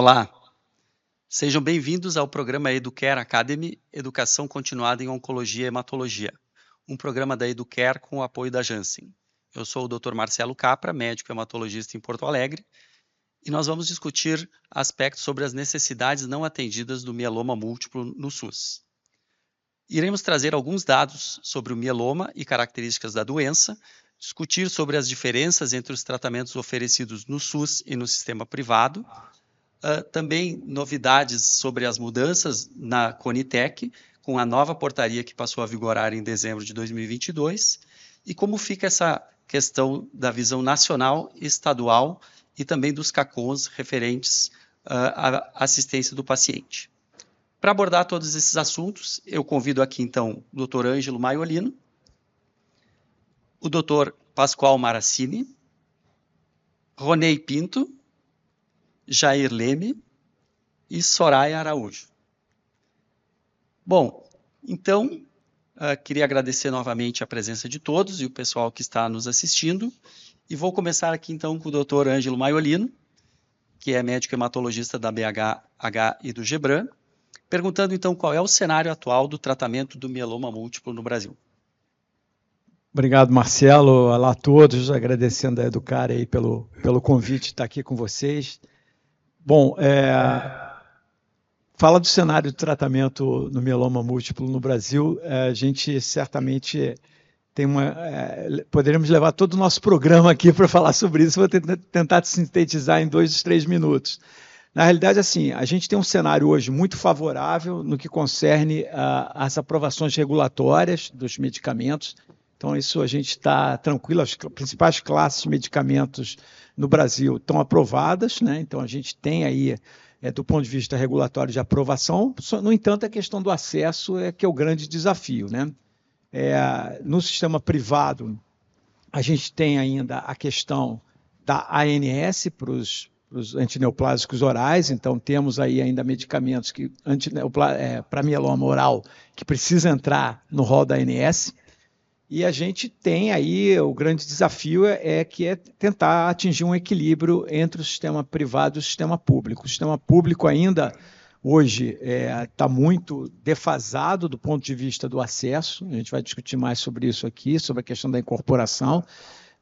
Olá, sejam bem-vindos ao programa Educare Academy Educação Continuada em Oncologia e Hematologia, um programa da Educare com o apoio da Janssen. Eu sou o Dr. Marcelo Capra, médico hematologista em Porto Alegre, e nós vamos discutir aspectos sobre as necessidades não atendidas do mieloma múltiplo no SUS. Iremos trazer alguns dados sobre o mieloma e características da doença, discutir sobre as diferenças entre os tratamentos oferecidos no SUS e no sistema privado, uh, também novidades sobre as mudanças na Conitec, com a nova portaria que passou a vigorar em dezembro de 2022, e como fica essa questão da visão nacional, estadual e também dos CACONs referentes uh, à assistência do paciente. Para abordar todos esses assuntos, eu convido aqui então o Dr. Ângelo Maiolino, o Dr. Pascoal Maracini, Ronei Pinto, Jair Leme e Soraya Araújo. Bom, então, uh, queria agradecer novamente a presença de todos e o pessoal que está nos assistindo e vou começar aqui então com o Dr. Ângelo Maiolino, que é médico hematologista da BHH e do Gebran, perguntando então qual é o cenário atual do tratamento do mieloma múltiplo no Brasil. Obrigado, Marcelo. Olá a todos, agradecendo a Educar aí pelo, pelo convite de estar aqui com vocês. Bom, é, fala do cenário de tratamento no mieloma múltiplo no Brasil. É, a gente certamente tem uma. É, poderíamos levar todo o nosso programa aqui para falar sobre isso. Vou tentar sintetizar em dois, três minutos. Na realidade, assim, a gente tem um cenário hoje muito favorável no que concerne às aprovações regulatórias dos medicamentos. Então, isso a gente está tranquilo. As principais classes de medicamentos no Brasil estão aprovadas, né? Então, a gente tem aí, é, do ponto de vista regulatório, de aprovação. No entanto, a questão do acesso é que é o grande desafio, né? É, no sistema privado, a gente tem ainda a questão da ANS para os antineoplásicos orais, então temos aí ainda medicamentos que é, para mieloma oral que precisa entrar no rol da ANS. E a gente tem aí o grande desafio é, é que é tentar atingir um equilíbrio entre o sistema privado e o sistema público. O sistema público ainda hoje está é, tá muito defasado do ponto de vista do acesso. A gente vai discutir mais sobre isso aqui, sobre a questão da incorporação.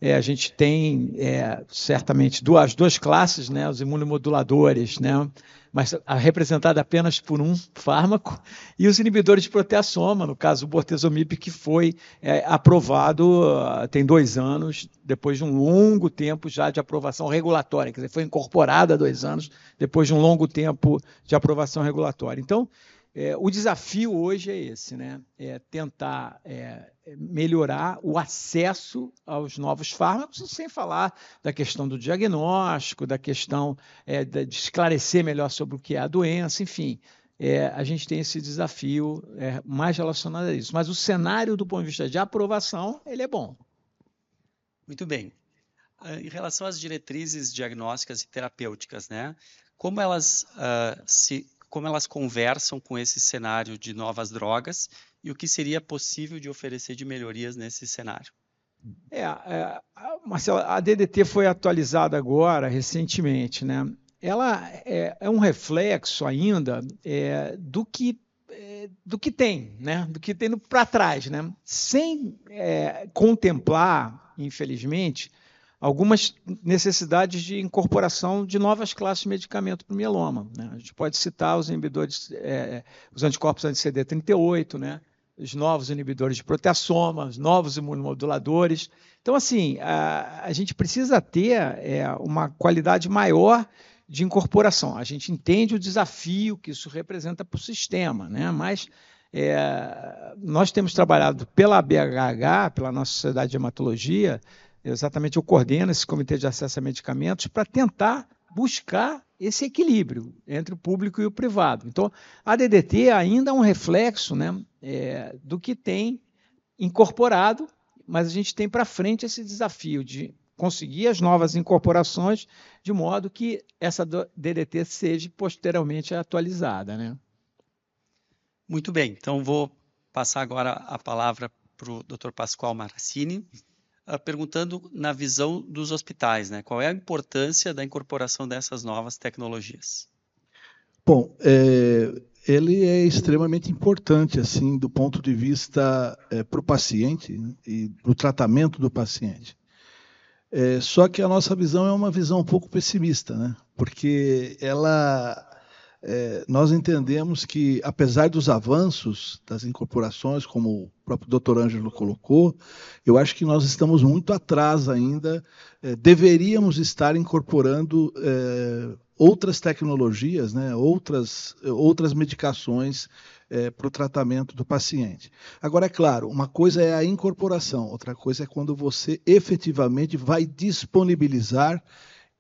É, a gente tem é, certamente duas, duas classes, né, os imunomoduladores, né, mas representada apenas por um fármaco, e os inibidores de proteasoma, no caso o bortezomib, que foi é, aprovado uh, tem dois anos, depois de um longo tempo já de aprovação regulatória, quer dizer, foi incorporada há dois anos, depois de um longo tempo de aprovação regulatória. Então, é, o desafio hoje é esse, né? É tentar é, melhorar o acesso aos novos fármacos, sem falar da questão do diagnóstico, da questão é, de esclarecer melhor sobre o que é a doença, enfim. É, a gente tem esse desafio é, mais relacionado a isso. Mas o cenário, do ponto de vista de aprovação, ele é bom. Muito bem. Ah, em relação às diretrizes diagnósticas e terapêuticas, né? Como elas uh, se como elas conversam com esse cenário de novas drogas e o que seria possível de oferecer de melhorias nesse cenário. É, é, Marcelo, a DDT foi atualizada agora, recentemente, né? Ela é, é um reflexo ainda é, do que é, do que tem, né? Do que tem para trás, né? Sem é, contemplar, infelizmente, algumas necessidades de incorporação de novas classes de medicamento para o mieloma. Né? A gente pode citar os inibidores, é, os anticorpos anti-CD38, né? os novos inibidores de proteasoma, os novos imunomoduladores. Então, assim, a, a gente precisa ter é, uma qualidade maior de incorporação. A gente entende o desafio que isso representa para o sistema, né? mas é, nós temos trabalhado pela BHH, pela nossa Sociedade de Hematologia, exatamente eu coordeno esse comitê de acesso a medicamentos para tentar buscar esse equilíbrio entre o público e o privado. Então, a DDT ainda é um reflexo né, é, do que tem incorporado, mas a gente tem para frente esse desafio de conseguir as novas incorporações de modo que essa DDT seja posteriormente atualizada. Né? Muito bem, então vou passar agora a palavra para o Dr. Pascoal Maracini, perguntando na visão dos hospitais, né? Qual é a importância da incorporação dessas novas tecnologias? Bom, é, ele é extremamente importante, assim, do ponto de vista é, para o paciente né, e para o tratamento do paciente. É, só que a nossa visão é uma visão um pouco pessimista, né? porque ela, é, nós entendemos que, apesar dos avanços das incorporações, como o próprio doutor Ângelo colocou, eu acho que nós estamos muito atrás ainda, é, deveríamos estar incorporando é, outras tecnologias, né, outras, outras medicações é, para o tratamento do paciente. Agora, é claro, uma coisa é a incorporação, outra coisa é quando você efetivamente vai disponibilizar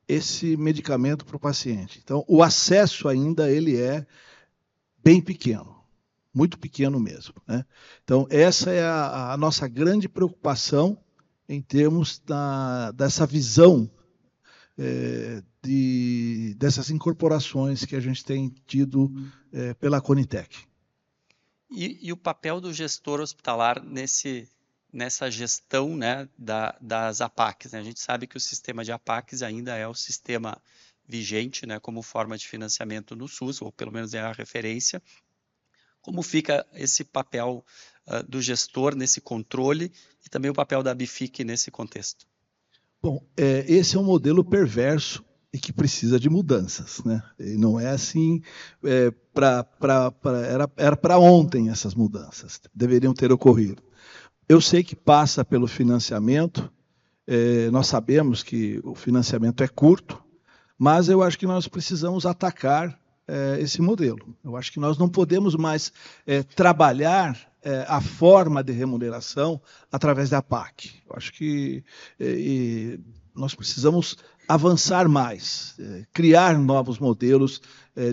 esse medicamento para o paciente. Então, o acesso ainda ele é bem pequeno, muito pequeno mesmo. Né? Então, essa é a, a nossa grande preocupação em termos da, dessa visão é, de, dessas incorporações que a gente tem tido é, pela Conitec. E, e, o papel do gestor hospitalar nesse, nessa gestão né, da, das APACs? Né? A gente sabe que o sistema de APACs ainda é o sistema vigente né, como forma de financiamento no SUS, ou pelo menos é a referência. Como fica esse papel uh, do gestor nesse controle e também o papel da BIFIC nesse contexto? Bom, é, esse é um modelo perverso e que precisa de mudanças. Né? E não é assim, é, pra, pra era para ontem essas mudanças, deveriam ter ocorrido. Eu sei que passa pelo financiamento, é, nós sabemos que o financiamento é curto, mas eu acho que nós precisamos atacar é, esse modelo. Eu acho que nós não podemos mais é, trabalhar é, a forma de remuneração através da PAC. Eu acho que é, nós precisamos avançar mais, é, criar novos modelos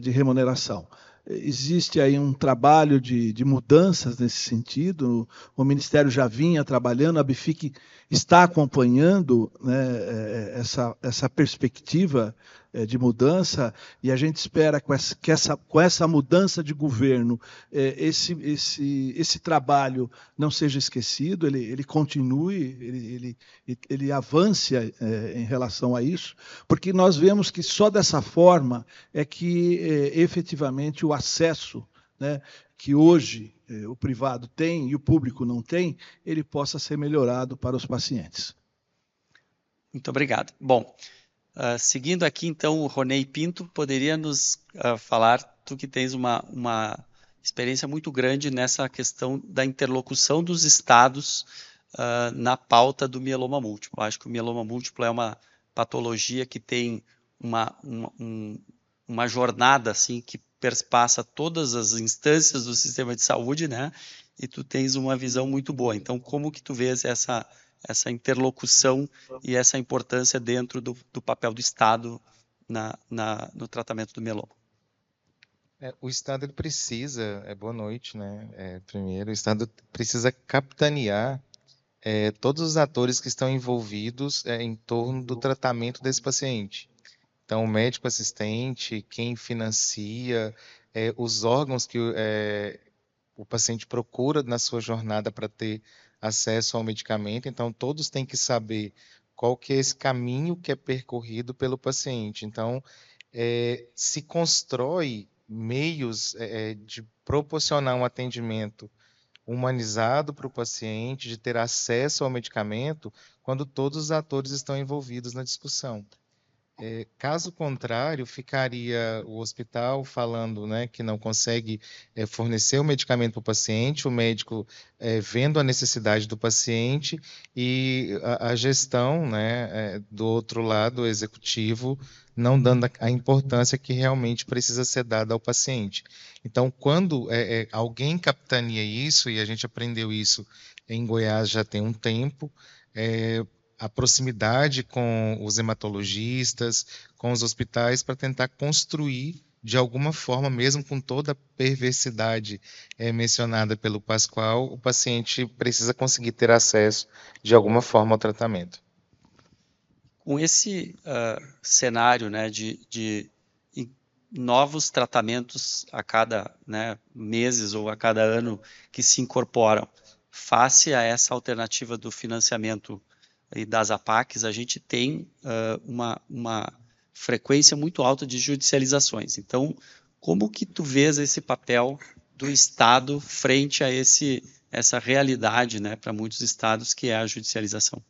de remuneração. Existe aí um trabalho de, de, mudanças nesse sentido. O Ministério já vinha trabalhando, a BIFIC está acompanhando né, é, essa, essa perspectiva é, de mudança e a gente espera que essa, com essa mudança de governo é, esse, esse, esse trabalho não seja esquecido, ele, ele continue, ele, ele, ele avance é, em relação a isso, porque nós vemos que só dessa forma é que efetivamente o acesso né, que hoje o privado tem e o público não tem, ele possa ser melhorado para os pacientes. Muito obrigado. Bom, Uh, seguindo aqui, então, o Ronei Pinto poderia nos uh, falar, tu que tens uma, uma experiência muito grande nessa questão da interlocução dos estados uh, na pauta do mieloma múltiplo. Acho que o mieloma múltiplo é uma patologia que tem uma, uma, um, uma jornada assim que perpassa todas as instâncias do sistema de saúde, né? E tu tens uma visão muito boa. Então, como que tu vês essa essa interlocução e essa importância dentro do, do papel do Estado na, na, no tratamento do mieloma. É, o Estado precisa, é boa noite, né? É, primeiro, o Estado precisa capitanear é, todos os atores que estão envolvidos é, em torno do tratamento desse paciente. Então, o médico assistente, quem financia, é, os órgãos que é, o paciente procura na sua jornada para ter acesso ao medicamento, então todos têm que saber qual que é esse caminho que é percorrido pelo paciente. Então, é, se constrói meios é, de proporcionar um atendimento humanizado para o paciente, de ter acesso ao medicamento, quando todos os atores estão envolvidos na discussão. É, caso contrário, ficaria o hospital falando né, que não consegue é, fornecer o medicamento para o paciente, o médico é, vendo a necessidade do paciente e a, a gestão né, é, do outro lado, o executivo, não dando a, importância que realmente precisa ser dada ao paciente. Então, quando é, é, alguém capitania isso, e a gente aprendeu isso em Goiás já tem um tempo, a proximidade com os hematologistas, com os hospitais, para tentar construir de alguma forma, mesmo com toda a perversidade é, mencionada pelo Pascoal, o paciente precisa conseguir ter acesso de alguma forma ao tratamento. Com esse uh, cenário né, de, de novos tratamentos a cada né, meses ou a cada ano que se incorporam, face a essa alternativa do financiamento e das APACs, a gente tem uh, uma, uma frequência muito alta de judicializações. Então, Como que tu vês esse papel do Estado frente a esse essa realidade, né, para muitos estados que é a judicialização?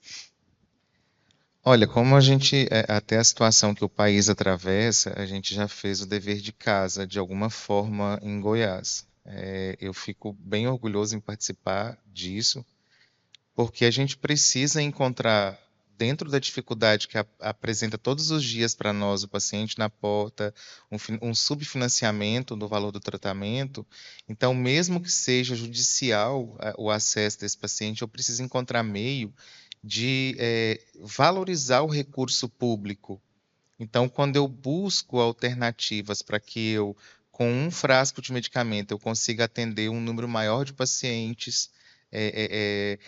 Olha, como a gente, é, até a situação que o país atravessa, a gente já fez o dever de casa de alguma forma em Goiás. É, eu fico bem orgulhoso em participar disso, porque a gente precisa encontrar, dentro da dificuldade que a, apresenta todos os dias para nós, o paciente na porta, um, um subfinanciamento do valor do tratamento, então, mesmo que seja judicial o acesso desse paciente, eu preciso encontrar meio de é, valorizar o recurso público. Então, quando eu busco alternativas para que eu, com um frasco de medicamento, eu consiga atender um número maior de pacientes, é, é,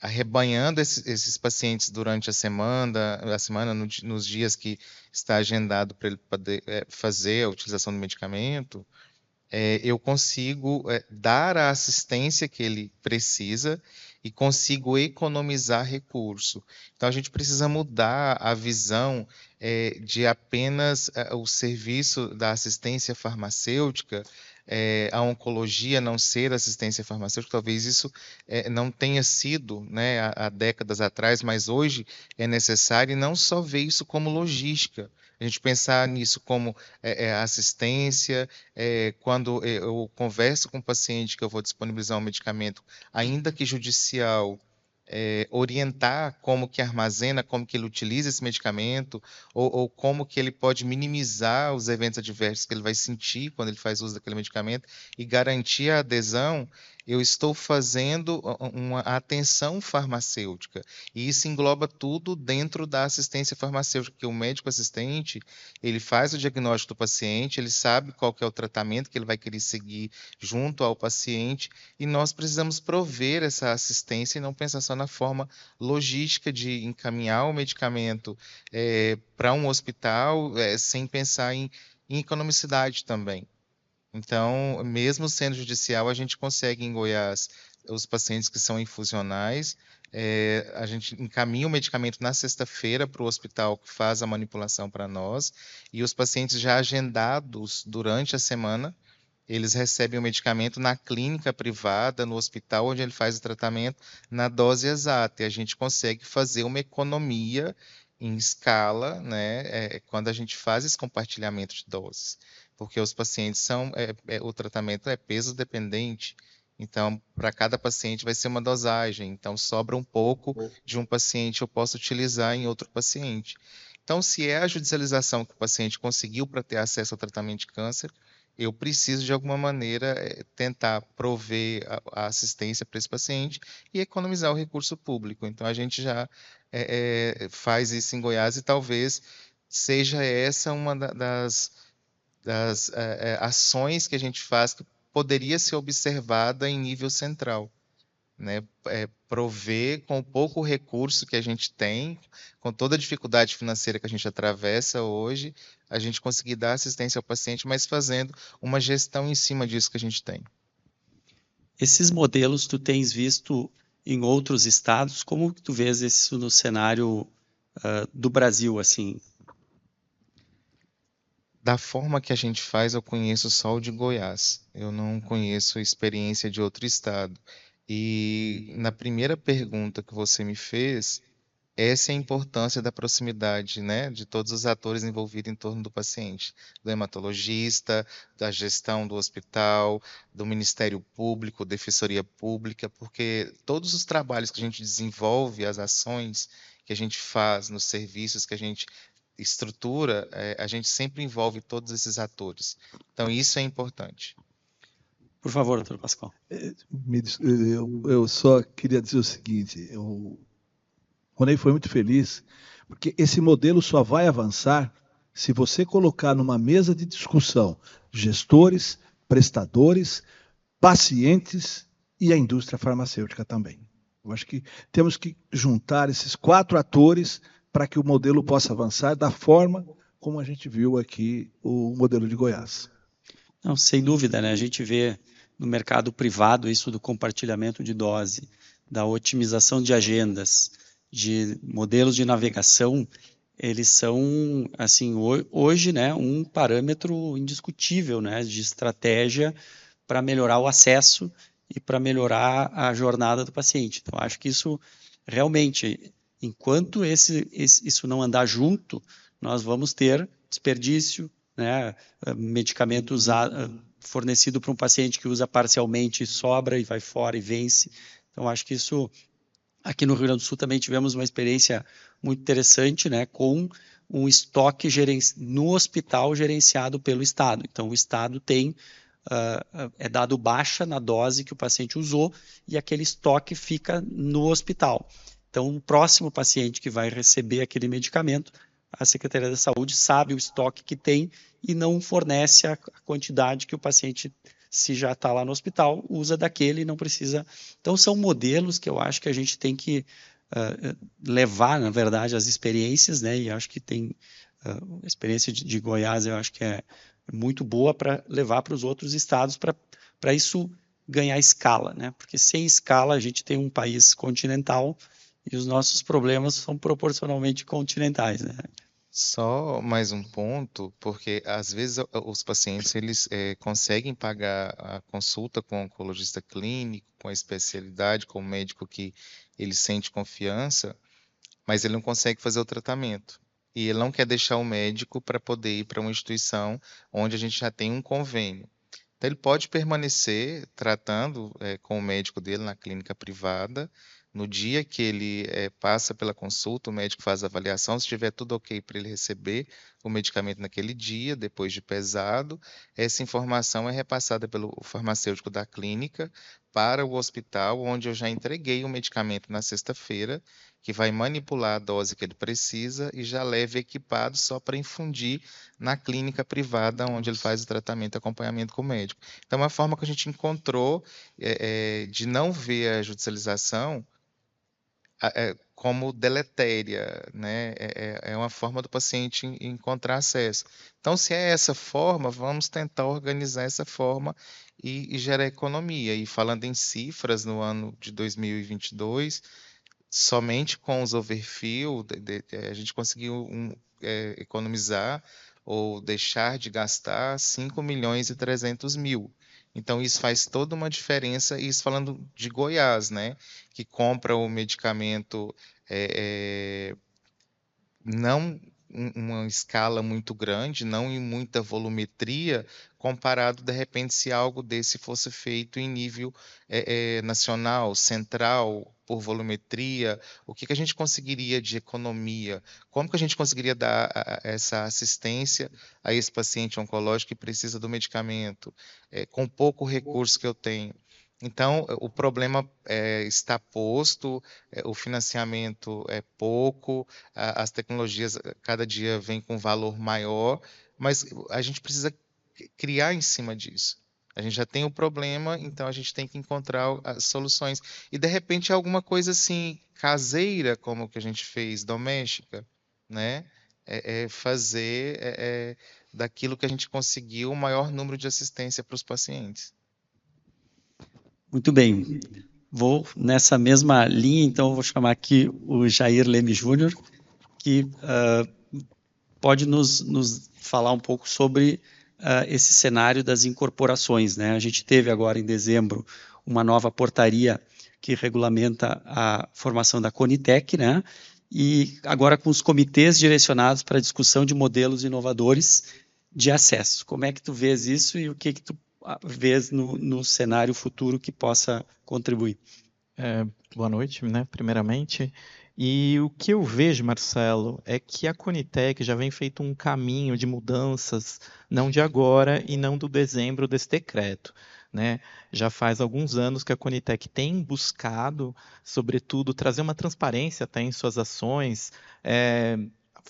arrebanhando esses, esses, pacientes durante a semana, a semana no, nos dias que está agendado para ele poder fazer a utilização do medicamento, eu consigo dar a assistência que ele precisa e consigo economizar recurso. Então a gente precisa mudar a visão é, de apenas é, o serviço da assistência farmacêutica é, a oncologia não ser assistência farmacêutica, talvez isso é, não tenha sido né, há, há, décadas atrás, mas hoje é necessário e não só ver isso como logística, a gente pensar nisso como é, assistência, é, quando eu converso com o paciente que eu vou disponibilizar um medicamento, ainda que judicial, é, orientar como que armazena, como que ele utiliza esse medicamento, ou, ou, como que ele pode minimizar os eventos adversos que ele vai sentir quando ele faz uso daquele medicamento e garantir a adesão, eu estou fazendo uma atenção farmacêutica. E isso engloba tudo dentro da assistência farmacêutica, que o médico assistente, ele faz o diagnóstico do paciente, ele sabe qual é o tratamento que ele vai querer seguir junto ao paciente, e nós precisamos prover essa assistência e não pensar só na forma logística de encaminhar o medicamento é, para um hospital, é, sem pensar em, em economicidade também. Então, mesmo sendo judicial, a gente consegue em Goiás os pacientes que são infusionais, é, a gente encaminha o medicamento na sexta-feira para o hospital que faz a manipulação para nós, e os pacientes já agendados durante a semana, eles recebem o medicamento na clínica privada, no hospital onde ele faz o tratamento, na dose exata, e a gente consegue fazer uma economia em escala, né, é, quando a gente faz esse compartilhamento de doses porque os pacientes são, é, é, o tratamento é peso dependente, então para cada paciente vai ser uma dosagem, então sobra um pouco de um paciente eu posso utilizar em outro paciente. Então, se é a judicialização que o paciente conseguiu para ter acesso ao tratamento de câncer, eu preciso de alguma maneira é, tentar prover a, a assistência para esse paciente e economizar o recurso público. Então a gente já é, é, faz isso em Goiás e talvez seja essa uma das das é, ações que a gente faz que poderia ser observada em nível central. Né, é, prover com o pouco recurso que a gente tem, com toda a dificuldade financeira que a gente atravessa hoje, a gente conseguir dar assistência ao paciente, mas fazendo uma gestão em cima disso que a gente tem. Esses modelos tu tens visto em outros estados, como tu vês isso no cenário uh, do Brasil, assim, da forma que a gente faz, eu conheço só o de Goiás. Eu não conheço experiência de outro estado. E na primeira pergunta que você me fez, essa é a importância da proximidade, né, de todos os atores envolvidos em torno do paciente, do hematologista, da gestão do hospital, do Ministério Público, Defensoria Pública, porque todos os trabalhos que a gente desenvolve, as ações que a gente faz nos serviços que a gente estrutura, é, a gente sempre envolve todos esses atores. Então, isso é importante. Por favor, doutor Pascoal. É, eu, eu só queria dizer o seguinte: o Ronei foi muito feliz, porque esse modelo só vai avançar se você colocar numa mesa de discussão gestores, prestadores, pacientes e a indústria farmacêutica também. Eu acho que temos que juntar esses quatro atores para que o modelo possa avançar da forma como a gente viu aqui o modelo de Goiás. Não, sem dúvida, né? A gente vê no mercado privado isso do compartilhamento de dose, da otimização de agendas, de modelos de navegação eles são, assim, hoje, né, um parâmetro indiscutível, né, de estratégia para melhorar o acesso e para melhorar a jornada do paciente. Então, acho que isso realmente, enquanto esse, esse, isso não andar junto, nós vamos ter desperdício, né, medicamento usado, fornecido para um paciente que usa parcialmente, sobra e vai fora e vence. Então, acho que isso Aqui no Rio Grande do Sul também tivemos uma experiência muito interessante, né, com um estoque no hospital gerenciado pelo Estado. Então, o Estado tem uh, é dado baixa na dose que o paciente usou e aquele estoque fica no hospital. Então, o próximo paciente que vai receber aquele medicamento, a Secretaria da Saúde sabe o estoque que tem e não fornece a quantidade que o paciente se já está lá no hospital, usa daquele e não precisa. Então, são modelos que eu acho que a gente tem que uh, levar, na verdade, as experiências, né? E acho que tem uh, a experiência de, de, Goiás, eu acho que é muito boa para levar para os outros estados para isso ganhar escala, né? Porque sem escala a gente tem um país continental e os nossos problemas são proporcionalmente continentais, né? Só mais um ponto, porque às vezes os pacientes eles é, conseguem pagar a consulta com o oncologista clínico, com a especialidade, com o médico que ele sente confiança, mas ele não consegue fazer o tratamento. E ele não quer deixar o médico para poder ir para uma instituição onde a gente já tem um convênio. Então, ele pode permanecer tratando é, com o médico dele na clínica privada, no dia que ele é, passa pela consulta, o médico faz a avaliação. Se estiver tudo ok para ele receber o medicamento naquele dia, depois de pesado, essa informação é repassada pelo farmacêutico da clínica para o hospital, onde eu já entreguei o medicamento na sexta-feira, que vai manipular a dose que ele precisa e já leva equipado só para infundir na clínica privada, onde ele faz o tratamento e acompanhamento com o médico. Então, é uma forma que a gente encontrou é, é, de não ver a judicialização como deletéria, né? É, é, é uma forma do paciente encontrar acesso. Então, se é essa forma, vamos tentar organizar essa forma e, e gerar economia. E falando em cifras, no ano de 2022, somente com os overfill, de, de, a gente conseguiu um, é, economizar ou deixar de gastar 5 milhões e 300 mil. Então, isso faz toda uma diferença, isso falando de Goiás, né? Que compra o medicamento é, é, não uma escala muito grande, não em muita volumetria, comparado, de repente, se algo desse fosse feito em nível é, é, nacional, central, por volumetria, o que, que a gente conseguiria de economia, como que a gente conseguiria dar a, essa assistência a esse paciente oncológico que precisa do medicamento, é, com pouco recurso que eu tenho. Então, o problema é, está posto, é, o financiamento é pouco, a, as tecnologias cada dia vêm com valor maior, mas a gente precisa criar em cima disso. A gente já tem o problema, então a gente tem que encontrar as soluções. E de repente alguma coisa assim caseira, como o que a gente fez, doméstica, né? É, é fazer é, é, daquilo que a gente conseguiu o maior número de assistência para os pacientes. Muito bem. Vou nessa mesma linha, então vou chamar aqui o Jair Leme Júnior, que uh, pode nos, nos falar um pouco sobre uh, esse cenário das incorporações. Né? A gente teve agora em dezembro uma nova portaria que regulamenta a formação da Conitec, né? e agora com os comitês direcionados para a discussão de modelos inovadores de acesso. Como é que tu vês isso e o que, que tu ah, vês no, no cenário futuro que possa contribuir? É, boa noite, né? Primeiramente, e o que eu vejo, Marcelo, é que a Conitec já vem feito um caminho de mudanças, não de agora e não do dezembro desse decreto. Né? Já faz alguns anos que a Conitec tem buscado, sobretudo, trazer uma transparência até em suas ações. É,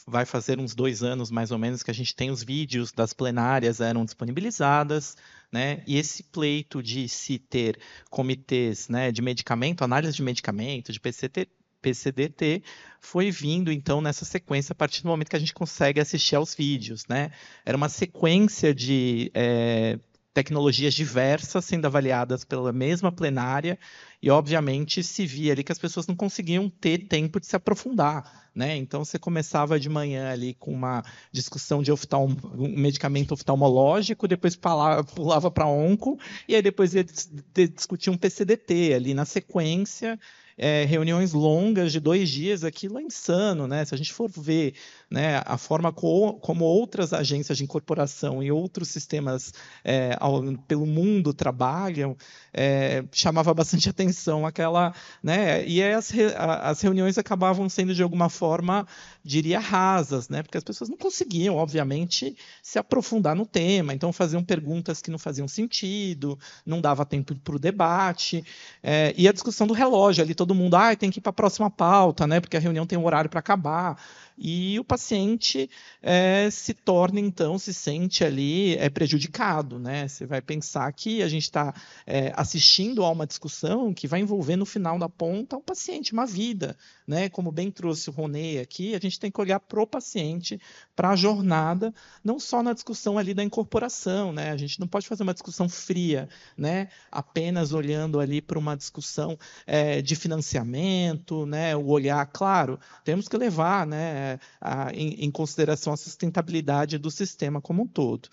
vai fazer uns dois anos, mais ou menos, que a gente tem os vídeos das plenárias eram disponibilizadas, né? E esse pleito de se ter comitês né, de medicamento, análise de medicamento, de PCT, PCDT foi vindo então nessa sequência a partir do momento que a gente consegue assistir aos vídeos, né? Era uma sequência de é, tecnologias diversas sendo avaliadas pela mesma plenária e obviamente se via ali que as pessoas não conseguiam ter tempo de se aprofundar, né? Então você começava de manhã ali com uma discussão de oftalm... um medicamento oftalmológico, depois pulava para onco e aí depois ia discutir um PCDT ali na sequência é, reuniões longas de dois dias, aquilo é insano, né? Se a gente for ver né, a forma co como outras agências de incorporação e outros sistemas é, ao, pelo mundo trabalham, é, chamava bastante atenção aquela, né? E as, re, as reuniões acabavam sendo de alguma forma, diria, rasas, né? Porque as pessoas não conseguiam, obviamente, se aprofundar no tema, então faziam perguntas que não faziam sentido, não dava tempo para o debate, é, e a discussão do relógio ali todo mundo, ah, tem que ir para a próxima pauta, né? Porque a reunião tem um horário para acabar e o paciente é, se torna, então, se sente ali é, prejudicado. Né? Você vai pensar que a gente está é, assistindo a uma discussão que vai envolver no final da ponta um paciente, uma vida. Né? Como bem trouxe o Roney aqui, a gente tem que olhar para o paciente, para a jornada, não só na discussão ali da incorporação. Né? A gente não pode fazer uma discussão fria, né? apenas olhando ali para uma discussão é, de financiamento, né? o olhar, claro, temos que levar né, a, em, em consideração a sustentabilidade do sistema como um todo.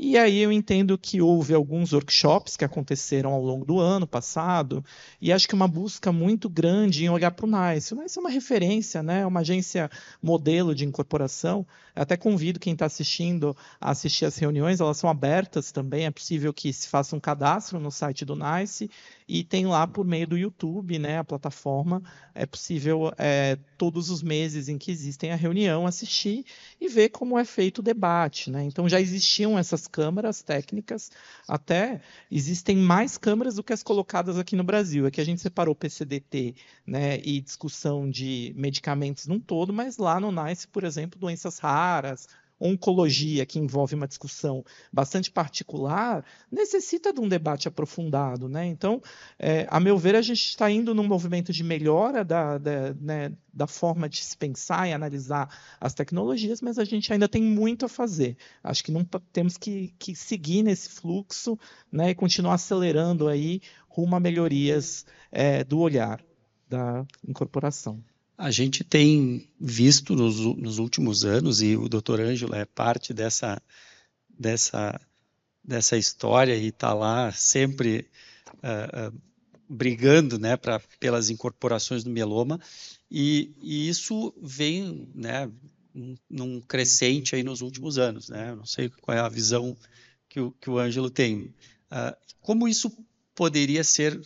E aí eu entendo que houve alguns workshops que aconteceram ao longo do ano passado, e acho que uma busca muito grande em olhar para o NICE. O NICE é uma referência, né? é uma agência modelo de incorporação. Eu até convido quem está assistindo a assistir as reuniões, elas são abertas também, é possível que se faça um cadastro no site do NICE, e tem lá por meio do YouTube, né, a plataforma, é possível é, todos os meses em que existem a reunião assistir e ver como é feito o debate. Né? Então já existiam essas câmaras técnicas, até existem mais câmaras do que as colocadas aqui no Brasil. Aqui a gente separou PCDT né, e discussão de medicamentos num todo, mas lá no NICE, por exemplo, doenças raras, oncologia, que envolve uma discussão bastante particular, necessita de um debate aprofundado. Né? Então, é, a meu ver, a gente está indo num movimento de melhora da, da, né, da forma de se pensar e analisar as tecnologias, mas a gente ainda tem muito a fazer. Acho que não temos que, que seguir nesse fluxo né, e continuar acelerando aí rumo a melhorias é, do olhar da incorporação. A gente tem visto nos, nos últimos anos, e o doutor Ângelo é parte dessa, dessa, dessa história e está lá sempre uh, uh, brigando né, pra, pelas incorporações do mieloma, e, e isso vem né, num crescente aí nos últimos anos. Né? Não sei qual é a visão que o, que o Ângelo tem. Uh, como isso poderia ser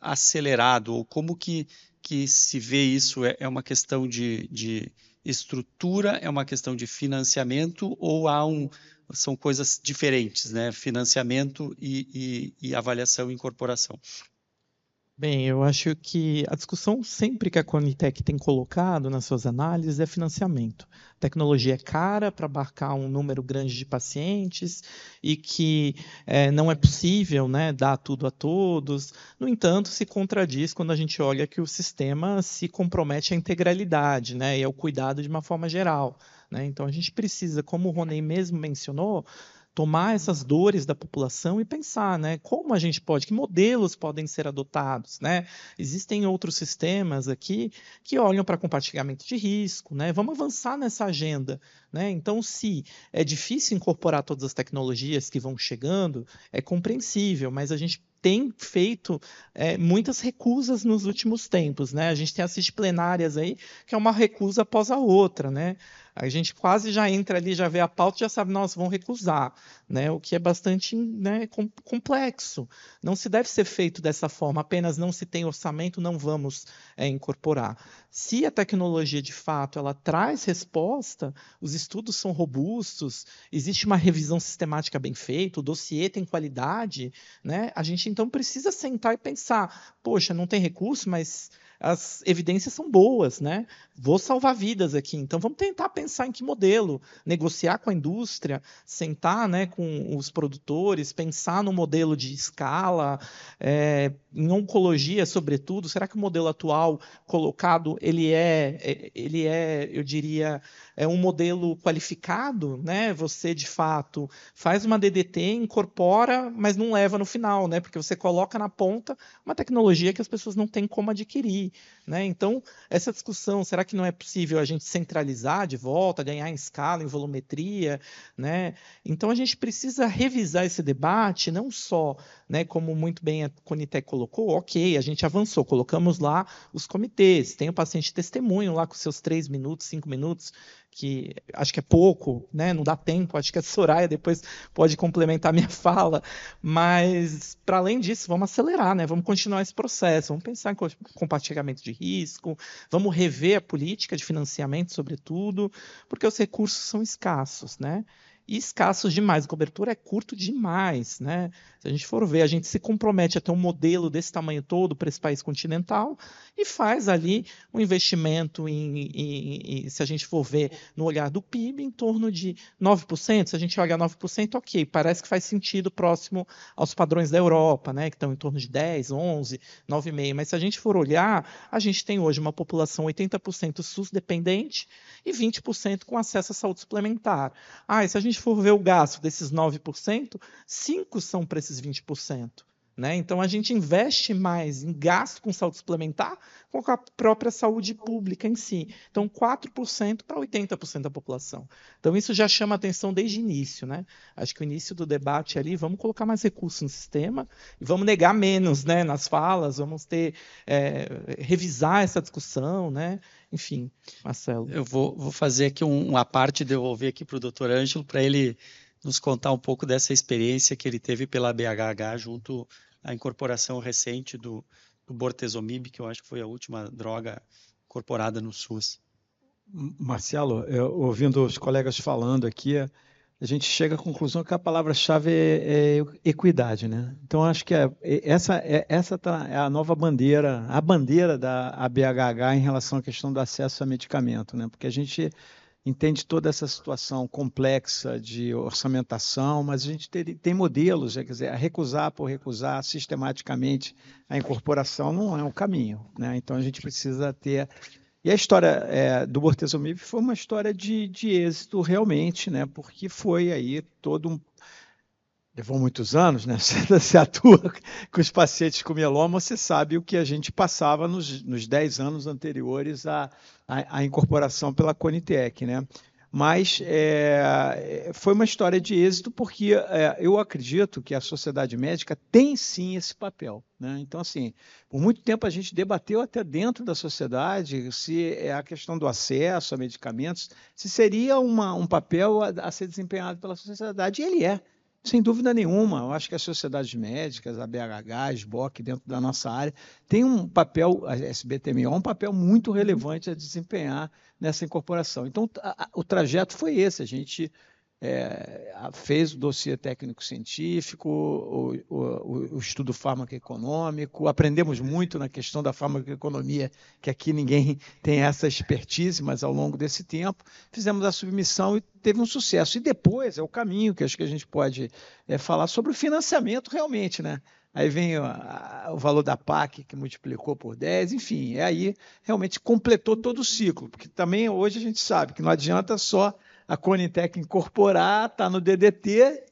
acelerado, ou como que que se vê isso é, é uma questão de, de, estrutura, é uma questão de financiamento ou há um, são coisas diferentes, né? Financiamento e, e, e avaliação e incorporação. Bem, eu acho que a discussão sempre que a Conitec tem colocado nas suas análises é financiamento. A tecnologia é cara para abarcar um número grande de pacientes e que é, não é possível né, dar tudo a todos. No entanto, se contradiz quando a gente olha que o sistema se compromete à integralidade né, e ao cuidado de uma forma geral. Né? Então, a gente precisa, como o Ronei mesmo mencionou, tomar essas dores da população e pensar, né, como a gente pode, que modelos podem ser adotados, né? Existem outros sistemas aqui que olham para compartilhamento de risco, né? Vamos avançar nessa agenda, né? Então, se é difícil incorporar todas as tecnologias que vão chegando, é compreensível, mas a gente tem feito é, muitas recusas nos últimos tempos, né? A gente tem assistido plenárias aí que é uma recusa após a outra, né? A gente quase já entra ali, já vê a pauta, já sabe, nós vamos recusar, né? O que é bastante né, complexo. Não se deve ser feito dessa forma, apenas não se tem orçamento, não vamos é, incorporar. Se a tecnologia de fato ela traz resposta, os estudos são robustos, existe uma revisão sistemática bem feita, o dossiê tem qualidade, né? A gente então precisa sentar e pensar, poxa, não tem recurso, mas as evidências são boas, né? Vou salvar vidas aqui. Então vamos tentar pensar em que modelo, negociar com a indústria, sentar, né, com os produtores, pensar no modelo de escala, é, em oncologia, sobretudo. Será que o modelo atual colocado ele é, é ele é, eu diria, é um modelo qualificado, né? Você de fato faz uma DDT, incorpora, mas não leva no final, né? Porque você coloca na ponta uma tecnologia que as pessoas não têm como adquirir, né? Então essa discussão, será que não é possível a gente centralizar de volta, ganhar em escala, em volumetria, né? Então a gente precisa revisar esse debate, não só, né? Como muito bem a Conitec colocou, ok, a gente avançou, colocamos lá os comitês, tem o paciente testemunho lá com seus três minutos, cinco minutos que acho que é pouco, né? não dá tempo, acho que a Soraya depois pode complementar minha fala, mas para além disso, vamos acelerar, né? vamos continuar esse processo, vamos pensar em compartilhamento de risco, vamos rever a política de financiamento, sobretudo, porque os recursos são escassos. Né? E escassos demais. A cobertura é curto demais, né? Se a gente for ver, a gente se compromete a ter um modelo desse tamanho todo para esse país continental e faz ali um investimento em, em, em, se a gente for ver no olhar do PIB, em torno de 9%. Se a gente olhar 9%, ok, parece que faz sentido próximo aos padrões da Europa, né? Que estão em torno de 10, 11, 9,5%. Mas se a gente for olhar, a gente tem hoje uma população 80% SUS dependente e 20% com acesso à saúde suplementar. Ah, e se a gente for ver o gasto desses 9%, 5% são para esses 20%. Né? Então a gente investe mais em gasto com saúde suplementar com a própria saúde pública em si. Então 4% para 80% da população. Então isso já chama atenção desde o início. Né? Acho que o início do debate ali, vamos colocar mais recursos no sistema e vamos negar menos né, nas falas, vamos ter é, revisar essa discussão. Né? Enfim, Marcelo. Eu vou, vou fazer aqui um, uma parte, devolver aqui para o doutor Ângelo, para ele nos contar um pouco dessa experiência que ele teve pela BHH junto à incorporação recente do, do Bortezomib, que eu acho que foi a última droga incorporada no SUS. Marcelo, eu, ouvindo os colegas falando aqui, a gente chega à conclusão que a palavra-chave é, é, equidade, né? Então acho que é, essa, é, essa tá, é a nova bandeira, a bandeira da ABHH em relação à questão do acesso a medicamento, né? Porque a gente entende toda essa situação complexa de orçamentação, mas a gente tem, tem modelos, quer dizer, recusar por recusar sistematicamente a incorporação não é um caminho. Né? Então a gente precisa ter. E a história é, do Bortezomib foi uma história de, de êxito realmente, né? porque foi aí todo um levou muitos anos, né? Você atua com os pacientes com mieloma, você sabe o que a gente passava nos, nos 10 anos anteriores à, à, à incorporação pela Conitec, né? Mas é, foi uma história de êxito porque é, eu acredito que a sociedade médica tem sim esse papel. Né? Então, assim, por muito tempo a gente debateu até dentro da sociedade se é a questão do acesso a medicamentos, se seria uma, um papel a, a ser desempenhado pela sociedade, e ele é. Sem dúvida nenhuma, eu acho que as sociedades médicas, a BHH, a SBOC, dentro da nossa área, tem um papel, a SBTMO, um papel muito relevante a desempenhar nessa incorporação. Então, a, a, o trajeto foi esse, a gente é, fez o dossiê técnico-científico, o, o, o, estudo farmacoeconômico, aprendemos muito na questão da farmacoeconomia, que aqui ninguém tem essa expertise, mas ao longo desse tempo fizemos a submissão e teve um sucesso. E depois é o caminho que acho que a gente pode é, falar sobre o financiamento realmente, né? Aí vem o, a, o valor da PAC, que multiplicou por 10, enfim, é aí realmente completou todo o ciclo, porque também hoje a gente sabe que não adianta só a Conitec incorporar, está no DDT,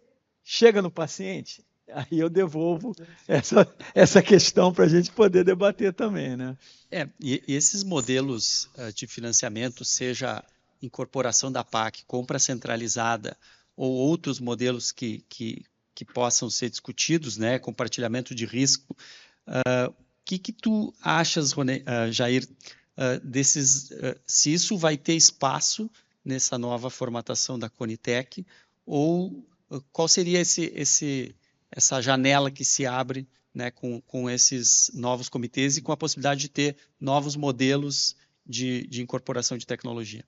chega no paciente. Aí eu devolvo essa, essa questão para a gente poder debater também. Né? É, e, esses modelos uh, de financiamento, seja incorporação da PAC, compra centralizada ou outros modelos que, que, que possam ser discutidos, né, compartilhamento de risco, o uh, que, que tu achas, Rone, uh, Jair, uh, desses, se isso vai ter espaço nessa nova formatação da Conitec, ou uh, qual seria esse, esse, essa janela que se abre né, com, com esses novos comitês e com a possibilidade de ter novos modelos de, de incorporação de tecnologia?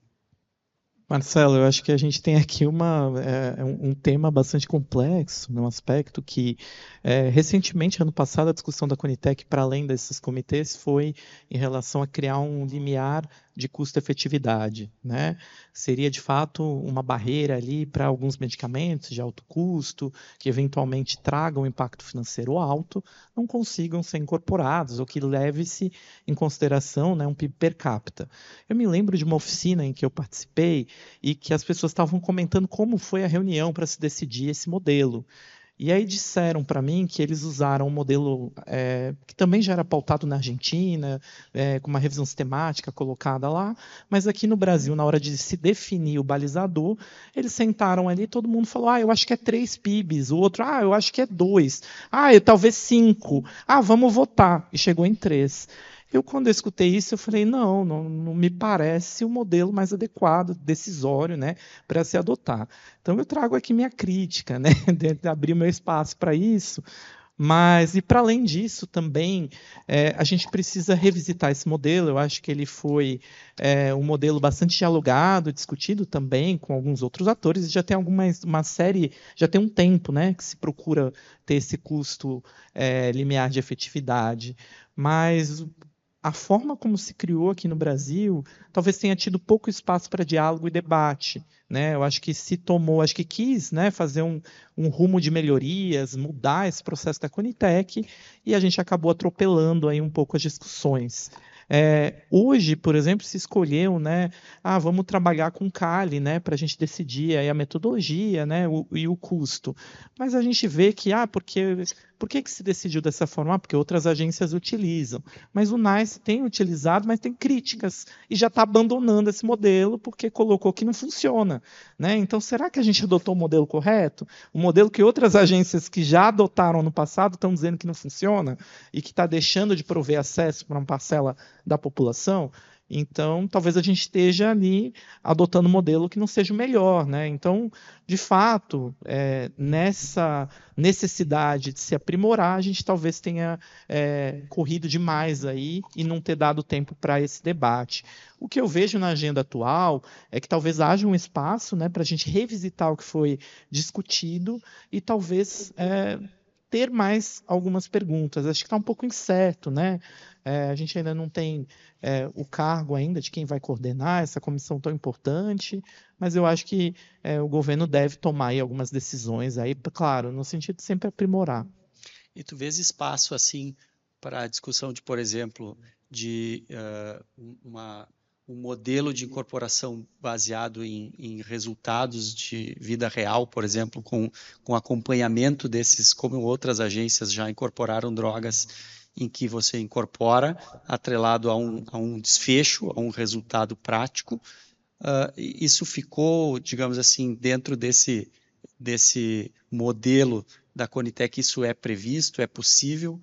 Marcelo, eu acho que a gente tem aqui uma, é, um, tema bastante complexo, num aspecto que, é, recentemente, ano passado, a discussão da Conitec, para além desses comitês, foi em relação a criar um limiar de custo-efetividade. Né? Seria, de fato, uma barreira ali para alguns medicamentos de alto custo, que eventualmente tragam impacto financeiro alto, não consigam ser incorporados, ou que leve-se em consideração né, um PIB per capita. Eu me lembro de uma oficina em que eu participei e que as pessoas estavam comentando como foi a reunião para se decidir esse modelo. E aí disseram para mim que eles usaram um modelo é, que também já era pautado na Argentina, é, com uma revisão sistemática colocada lá, mas aqui no Brasil, na hora de se definir o balizador, eles sentaram ali e todo mundo falou: ah, eu acho que é três PIBs, o outro, ah, eu acho que é dois, ah, eu, talvez cinco, ah, vamos votar. E chegou em três. Eu, quando eu escutei isso, eu falei, não, não, não me parece o modelo mais adequado, decisório, né, para se adotar. Então, eu trago aqui minha crítica, né, de abrir meu espaço para isso, mas, e para além disso, também é, a gente precisa revisitar esse modelo. Eu acho que ele foi é, um modelo bastante dialogado, discutido também com alguns outros atores, já tem alguma uma série, já tem um tempo né, que se procura ter esse custo é, limiar de efetividade. Mas a forma como se criou aqui no Brasil talvez tenha tido pouco espaço para diálogo e debate. Né? Eu acho que se tomou, acho que quis né, fazer um, um rumo de melhorias, mudar esse processo da Conitec, e a gente acabou atropelando aí um pouco as discussões. É, hoje, por exemplo, se escolheu, né, ah, vamos trabalhar com Kali, né, para a gente decidir aí a metodologia, né, o, e o custo. Mas a gente vê que, ah, porque por que, que se decidiu dessa forma? Ah, porque outras agências utilizam. Mas o NICE tem utilizado, mas tem críticas e já está abandonando esse modelo porque colocou que não funciona. Né? Então, será que a gente adotou o modelo correto? O modelo que outras agências que já adotaram no passado estão dizendo que não funciona e que está deixando de prover acesso para uma parcela da população? Então, talvez a gente esteja ali adotando um modelo que não seja o melhor. Né? Então, de fato, é, nessa necessidade de se aprimorar, a gente talvez tenha é, corrido demais aí e não ter dado tempo para esse debate. O que eu vejo na agenda atual é que talvez haja um espaço né, para a gente revisitar o que foi discutido e talvez é, ter mais algumas perguntas. Acho que está um pouco incerto, né? É, a gente ainda não tem é, o cargo ainda de quem vai coordenar essa comissão tão importante, mas eu acho que é, o governo deve tomar aí algumas decisões aí, claro, no sentido de sempre aprimorar. E tu vês espaço assim para a discussão de, por exemplo, de uh, uma, um modelo de incorporação baseado em, em, resultados de vida real, por exemplo, com, com acompanhamento desses, como outras agências já incorporaram drogas em que você incorpora, atrelado a um, a um desfecho, a um resultado prático. Uh, isso ficou, digamos assim, dentro desse, desse modelo da Conitec, isso é previsto, é possível?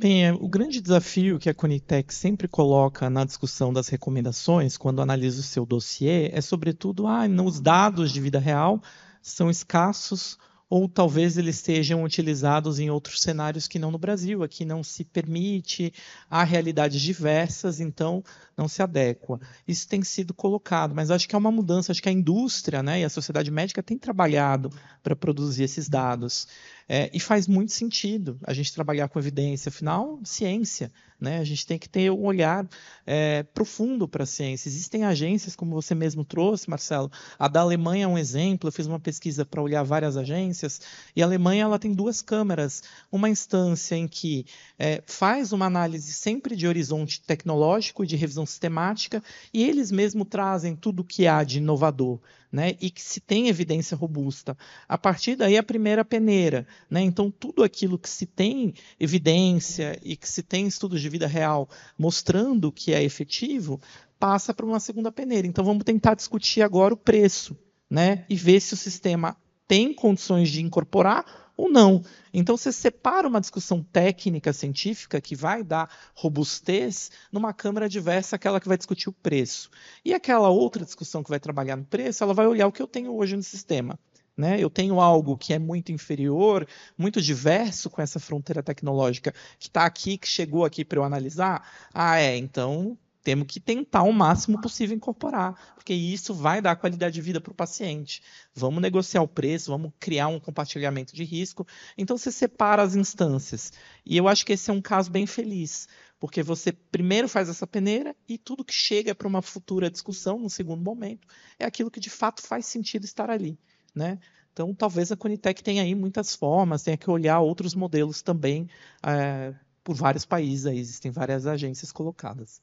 Bem, é, o grande desafio que a Conitec sempre coloca na discussão das recomendações, quando analisa o seu dossiê, é sobretudo, ah, os dados de vida real são escassos ou talvez eles sejam utilizados em outros cenários que não no Brasil. Aqui não se permite, há realidades diversas, então não se adequa. Isso tem sido colocado, mas acho que é uma mudança, acho que a indústria né, e a sociedade médica têm trabalhado para produzir esses dados. É, e faz muito sentido a gente trabalhar com evidência, afinal, ciência. Né? A gente tem que ter um olhar é, profundo para a ciência. Existem agências, como você mesmo trouxe, Marcelo. A da Alemanha é um exemplo. Eu fiz uma pesquisa para olhar várias agências. E a Alemanha ela tem duas câmaras. Uma instância em que é, faz uma análise sempre de horizonte tecnológico de revisão sistemática, e eles mesmos trazem tudo o que há de inovador né, e que se tem evidência robusta. A partir daí, a primeira peneira. Né? Então, tudo aquilo que se tem evidência e que se tem estudos de vida real mostrando que é efetivo, passa para uma segunda peneira. Então, vamos tentar discutir agora o preço né, e ver se o sistema tem condições de incorporar ou não. Então você separa uma discussão técnica científica que vai dar robustez numa câmara diversa aquela que vai discutir o preço. E aquela outra discussão que vai trabalhar no preço, ela vai olhar o que eu tenho hoje no sistema. Né? Eu tenho algo que é muito inferior, muito diverso com essa fronteira tecnológica que está aqui, que chegou aqui para eu analisar. Ah, é, então temos que tentar o máximo possível incorporar, porque isso vai dar qualidade de vida para o paciente. Vamos negociar o preço, vamos criar um compartilhamento de risco. Então você separa as instâncias. E eu acho que esse é um caso bem feliz, porque você primeiro faz essa peneira e tudo que chega para uma futura discussão, no segundo momento, é aquilo que de fato faz sentido estar ali. Né? Então, talvez a Conitec tenha aí muitas formas, tenha que olhar outros modelos também é, por vários países. Aí existem várias agências colocadas.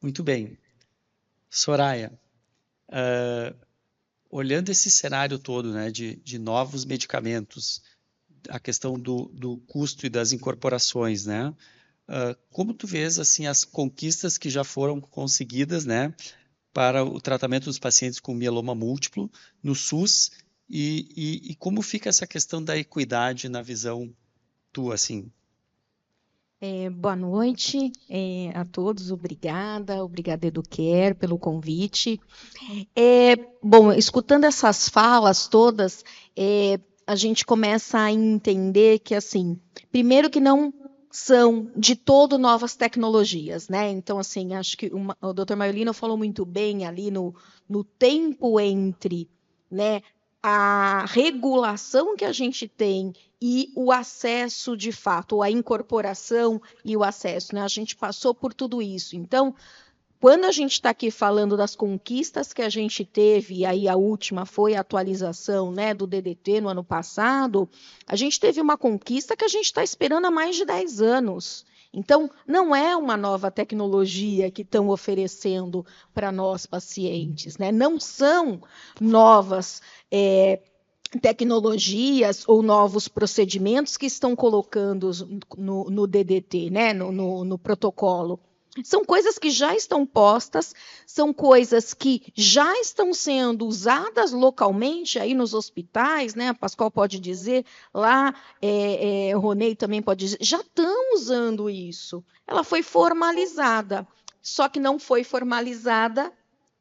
Muito bem. Soraya, uh, olhando esse cenário todo né, de, de novos medicamentos, a questão do, do custo e das incorporações, né? Uh, como tu vês assim as conquistas que já foram conseguidas, né, para o tratamento dos pacientes com mieloma múltiplo no SUS e, e, e como fica essa questão da equidade na visão tua, assim? É, boa noite é, a todos, obrigada, obrigada Eduquer pelo convite. É, bom, escutando essas falas todas, é, a gente começa a entender que, assim, primeiro que não são de todo novas tecnologias, né? Então, assim, acho que uma, o Dr. Maiolino falou muito bem ali no, no tempo entre né, a regulação que a gente tem e o acesso de fato, a incorporação e o acesso. Né? A gente passou por tudo isso. Então, quando a gente está aqui falando das conquistas que a gente teve, e aí a última foi a atualização né, do DDT no ano passado, a gente teve uma conquista que a gente está esperando há mais de 10 anos. Então, não é uma nova tecnologia que estão oferecendo para nós pacientes, né? não são novas é, tecnologias ou novos procedimentos que estão colocando no, no DDT, né? no, no, no protocolo. São coisas que já estão postas, são coisas que já estão sendo usadas localmente aí nos hospitais, né? A Pascoal pode dizer, lá é, é, o Ronei também pode dizer, já estão usando isso. Ela foi formalizada, só que não foi formalizada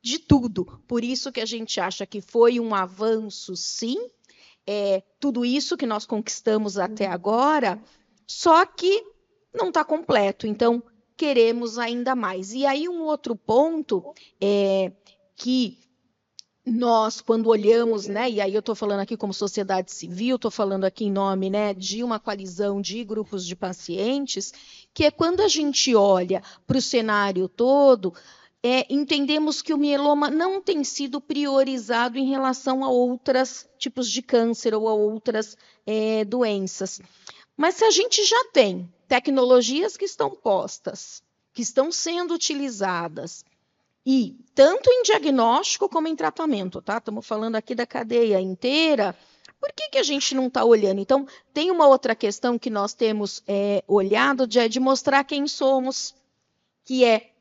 de tudo. Por isso que a gente acha que foi um avanço, sim, é, tudo isso que nós conquistamos até agora, só que não está completo. Então, queremos ainda mais. E aí, um outro ponto é que nós, quando olhamos, né, e aí eu estou falando aqui como sociedade civil, estou falando aqui em nome né, de uma coalizão de grupos de pacientes, que é quando a gente olha para o cenário todo, é, entendemos que o mieloma não tem sido priorizado em relação a outros tipos de câncer ou a outras é, doenças. Mas se a gente já tem tecnologias que estão postas, que estão sendo utilizadas, e tanto em diagnóstico como em tratamento, tá? Estamos falando aqui da cadeia inteira. Por que, que a gente não está olhando? Então, tem uma outra questão que nós temos é, olhado de, de mostrar quem somos, que é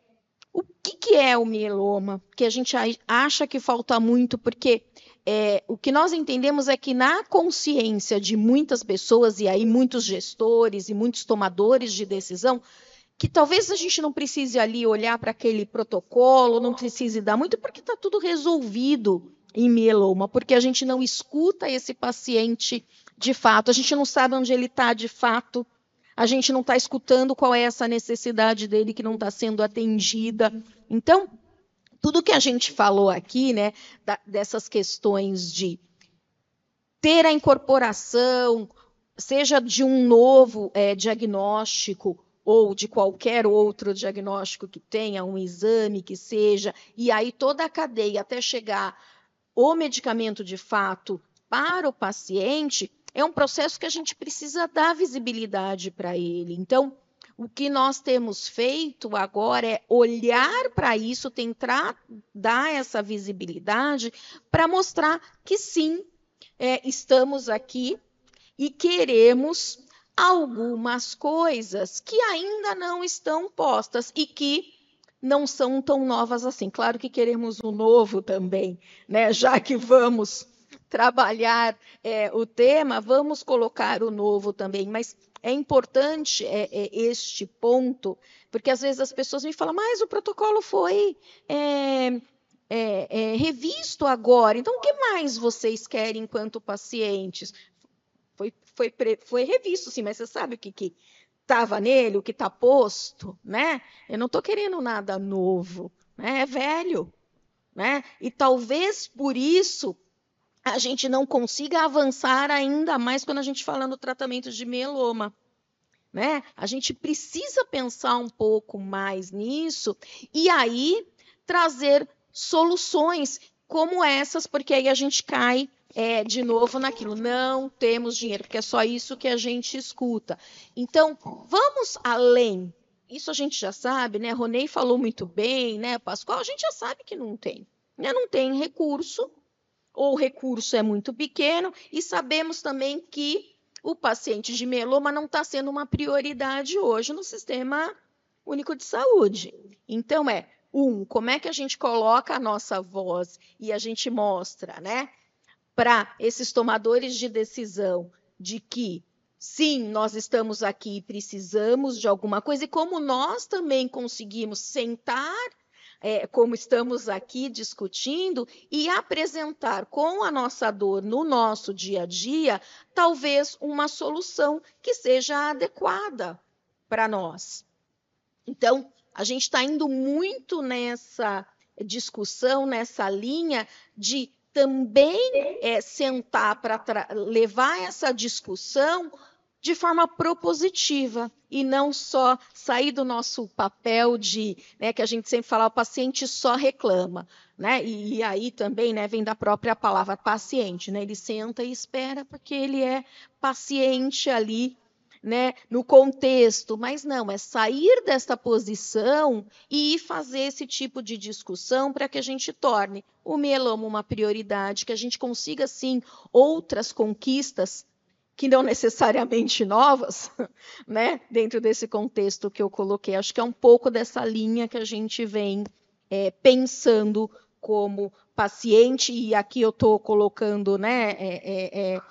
o que, que é o mieloma, que a gente acha que falta muito, porque é, o que nós entendemos é que na consciência de muitas pessoas, e aí muitos gestores e muitos tomadores de decisão, que talvez a gente não precise ali olhar para aquele protocolo, não precise dar muito, porque está tudo resolvido em mieloma, porque a gente não escuta esse paciente de fato, a gente não sabe onde ele está de fato, a gente não está escutando qual é essa necessidade dele que não está sendo atendida. Então, tudo que a gente falou aqui, né, dessas questões de ter a incorporação, seja de um novo é, diagnóstico ou de qualquer outro diagnóstico que tenha, um exame que seja, e aí toda a cadeia até chegar o medicamento de fato para o paciente, é um processo que a gente precisa dar visibilidade para ele. Então, o que nós temos feito agora é olhar para isso, tentar dar essa visibilidade para mostrar que sim, é, estamos aqui e queremos algumas coisas que ainda não estão postas e que não são tão novas assim. Claro que queremos o novo também, né? Já que vamos trabalhar é, o tema, vamos colocar o novo também. Mas é importante é, é, este ponto, porque às vezes as pessoas me falam, mas o protocolo foi é, é, é revisto agora, então o que mais vocês querem enquanto pacientes? Foi, foi, foi revisto, sim, mas você sabe o que, que estava nele, o que está posto, né? Eu não estou querendo nada novo, né? É velho, né? E talvez por isso a gente não consiga avançar ainda mais quando a gente fala no tratamento de mieloma. Né? A gente precisa pensar um pouco mais nisso e aí trazer soluções como essas, porque aí a gente cai é, de novo naquilo. Não temos dinheiro, porque é só isso que a gente escuta. Então, vamos além. Isso a gente já sabe, né? Ronei falou muito bem, né, Pascoal? A gente já sabe que não tem. Né? Não tem recurso, ou o recurso é muito pequeno, e sabemos também que o paciente de mieloma não está sendo uma prioridade hoje no sistema único de saúde. Então, é, um, como é que a gente coloca a nossa voz e a gente mostra, né, para esses tomadores de decisão de que sim, nós estamos aqui e precisamos de alguma coisa, e como nós também conseguimos sentar é, como estamos aqui discutindo, e apresentar com a nossa dor no nosso dia a dia, talvez uma solução que seja adequada para nós. Então, a gente está indo muito nessa discussão, nessa linha de também é, sentar para levar essa discussão de forma propositiva e não só sair do nosso papel de, né, que a gente sempre fala, o paciente só reclama, né? E, e, aí também, né, vem da própria palavra paciente, né? Ele senta e espera porque ele é paciente ali, né, no contexto, mas não, é sair desta posição e fazer esse tipo de discussão para que a gente torne o mieloma uma prioridade, que a gente consiga sim outras conquistas que não necessariamente novas, né, dentro desse contexto que eu coloquei. Acho que é um pouco dessa linha que a gente vem é, pensando como paciente, e aqui eu estou colocando né, é, é, é,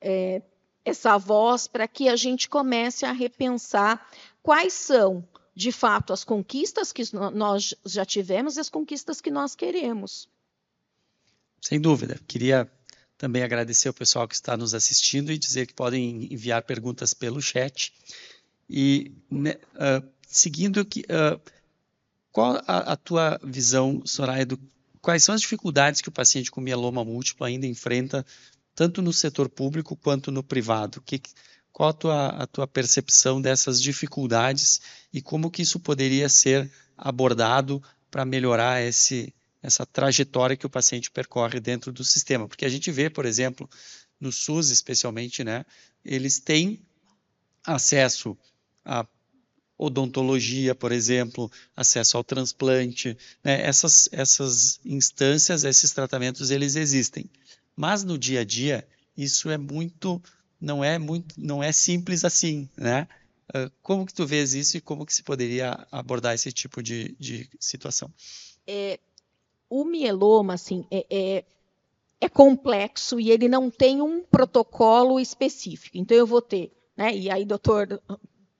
é essa voz para que a gente comece a repensar quais são, de fato, as conquistas que nós já tivemos e as conquistas que nós queremos. Sem dúvida. Queria também agradecer o pessoal que está nos assistindo e dizer que podem enviar perguntas pelo chat. E né, uh, seguindo aqui, uh, qual a, a, tua visão, Soraya, do, quais são as dificuldades que o paciente com mieloma múltiplo ainda enfrenta, tanto no setor público quanto no privado? Que, qual a tua, a tua percepção dessas dificuldades e como que isso poderia ser abordado para melhorar esse, essa trajetória que o paciente percorre dentro do sistema. Porque a gente vê, por exemplo, no SUS especialmente, né, eles têm acesso à odontologia, por exemplo, acesso ao transplante, né, essas, essas instâncias, esses tratamentos, eles existem. Mas no dia a dia, isso é muito, não é muito, não é simples assim, né? Ah, como que tu vês isso e como que se poderia abordar esse tipo de, de situação? É, o mieloma, assim, é, é, é, complexo e ele não tem um protocolo específico. Então, eu vou ter, né? E aí, doutor,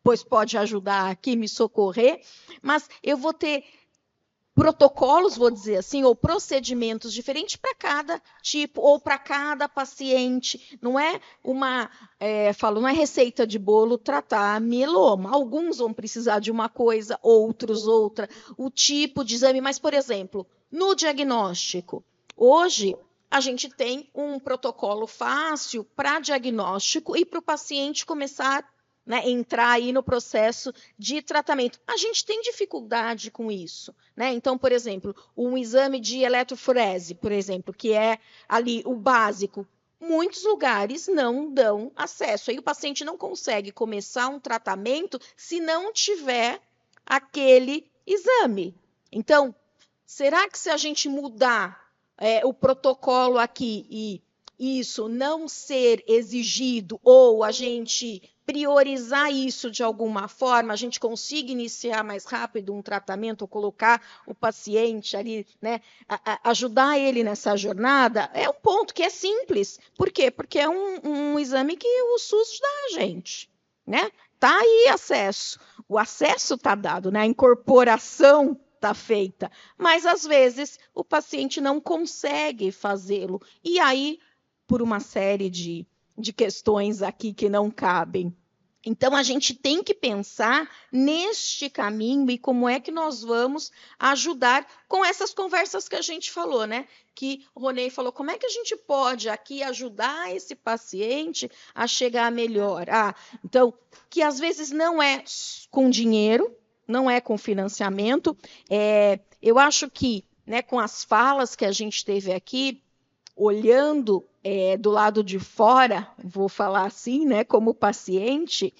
pois pode ajudar aqui, me socorrer, mas eu vou ter protocolos, vou dizer assim, ou procedimentos diferentes para cada tipo ou para cada paciente. Não é uma, é, falo, não é receita de bolo tratar mieloma. Alguns vão precisar de uma coisa, outros outra. O tipo de exame, mas por exemplo, no diagnóstico, hoje a gente tem um protocolo fácil para diagnóstico e para o paciente começar né, entrar aí no processo de tratamento. A gente tem dificuldade com isso. Né? Então, por exemplo, um exame de eletroforese, por exemplo, que é ali o básico, muitos lugares não dão acesso. Aí o paciente não consegue começar um tratamento se não tiver aquele exame. Então, será que se a gente mudar é, o protocolo aqui e isso não ser exigido ou a gente priorizar isso de alguma forma, a gente consiga iniciar mais rápido um tratamento, ou colocar o paciente ali, né, a, a ajudar ele nessa jornada, é um ponto que é simples. Por quê? Porque é um, um exame que o SUS dá a gente, né? Tá aí acesso, o acesso está dado, né? A incorporação está feita, mas às vezes o paciente não consegue fazê-lo e aí por uma série de de questões aqui que não cabem. Então, a gente tem que pensar neste caminho e como é que nós vamos ajudar com essas conversas que a gente falou, né? Que o Ronei falou, como é que a gente pode aqui ajudar esse paciente a chegar melhor? Ah, então, que às vezes não é com dinheiro, não é com financiamento. É, eu acho que, né, com as falas que a gente teve aqui, olhando é, do lado de fora, vou falar assim, né, como paciente,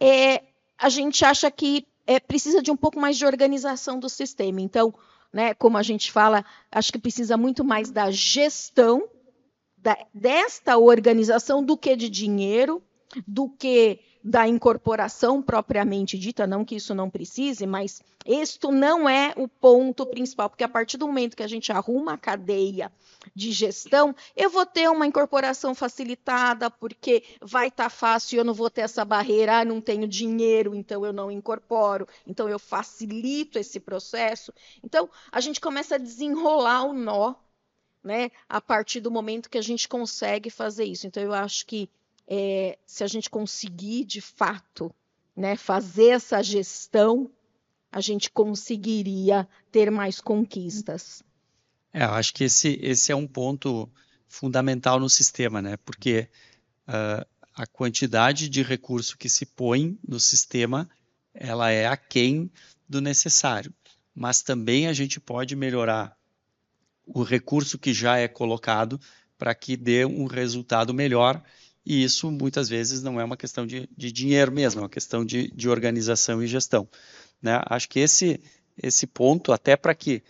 é, a gente acha que é, precisa de um pouco mais de organização do sistema. Então, né, como a gente fala, acho que precisa muito mais da gestão da, desta organização do que de dinheiro, do que da incorporação propriamente dita, não que isso não precise, mas isto não é o ponto principal, porque a partir do momento que a gente arruma a cadeia de gestão, eu vou ter uma incorporação facilitada, porque vai estar tá fácil, eu não vou ter essa barreira, ah, não tenho dinheiro, então eu não incorporo, então eu facilito esse processo. Então, a gente começa a desenrolar o nó, né, a partir do momento que a gente consegue fazer isso. Então, eu acho que é, se a gente conseguir de fato né, fazer essa gestão, a gente conseguiria ter mais conquistas. É, eu acho que esse, esse é um ponto fundamental no sistema, né? Porque uh, a quantidade de recurso que se põe no sistema, ela é aquém do necessário. Mas também a gente pode melhorar o recurso que já é colocado para que dê um resultado melhor e isso muitas vezes não é uma questão de, de dinheiro mesmo, é uma questão de, de organização e gestão. Né? Acho que esse, esse ponto, até para que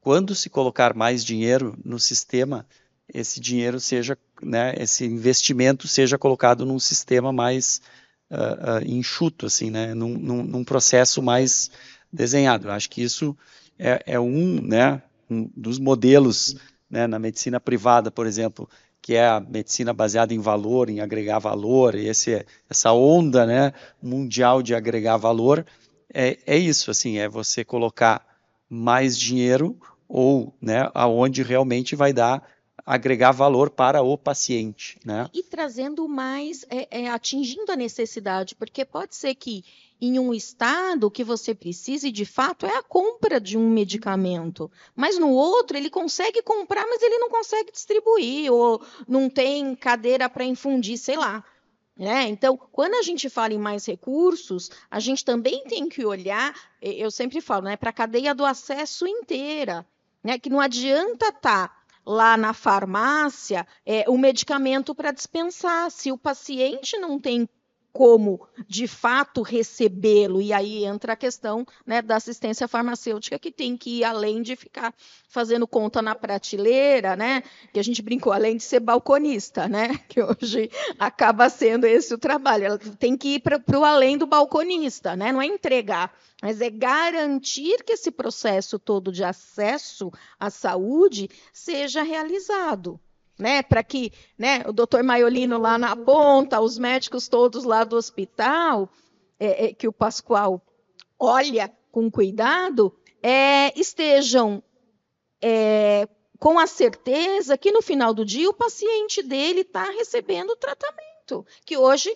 quando se colocar mais dinheiro no sistema, esse dinheiro seja, né, esse investimento seja colocado num sistema mais uh, uh, enxuto, assim, né, num, num, num, processo mais desenhado. Acho que isso é, é um, né, um dos modelos né, na medicina privada, por exemplo, que é a medicina baseada em valor, em agregar valor, esse, essa onda né, mundial de agregar valor, é, é isso, assim, é você colocar mais dinheiro ou né, aonde realmente vai dar agregar valor para o paciente, né? E trazendo mais, é, é, atingindo a necessidade, porque pode ser que em um estado que você precise de fato é a compra de um medicamento, mas no outro ele consegue comprar, mas ele não consegue distribuir ou não tem cadeira para infundir, sei lá. Né? Então, quando a gente fala em mais recursos, a gente também tem que olhar, eu sempre falo, né, para a cadeia do acesso inteira, né, que não adianta estar tá lá na farmácia é, o medicamento para dispensar. Se o paciente não tem como de fato recebê-lo. E aí entra a questão né, da assistência farmacêutica, que tem que ir além de ficar fazendo conta na prateleira, né? Que a gente brincou, além de ser balconista, né? Que hoje acaba sendo esse o trabalho. Ela tem que ir para o além do balconista, né? Não é entregar, mas é garantir que esse processo todo de acesso à saúde seja realizado né, para que né, o doutor Maiolino lá na ponta, os médicos todos lá do hospital, é, é, que o Pascoal olha com cuidado, é, estejam é, com a certeza que no final do dia o paciente dele está recebendo o tratamento, que hoje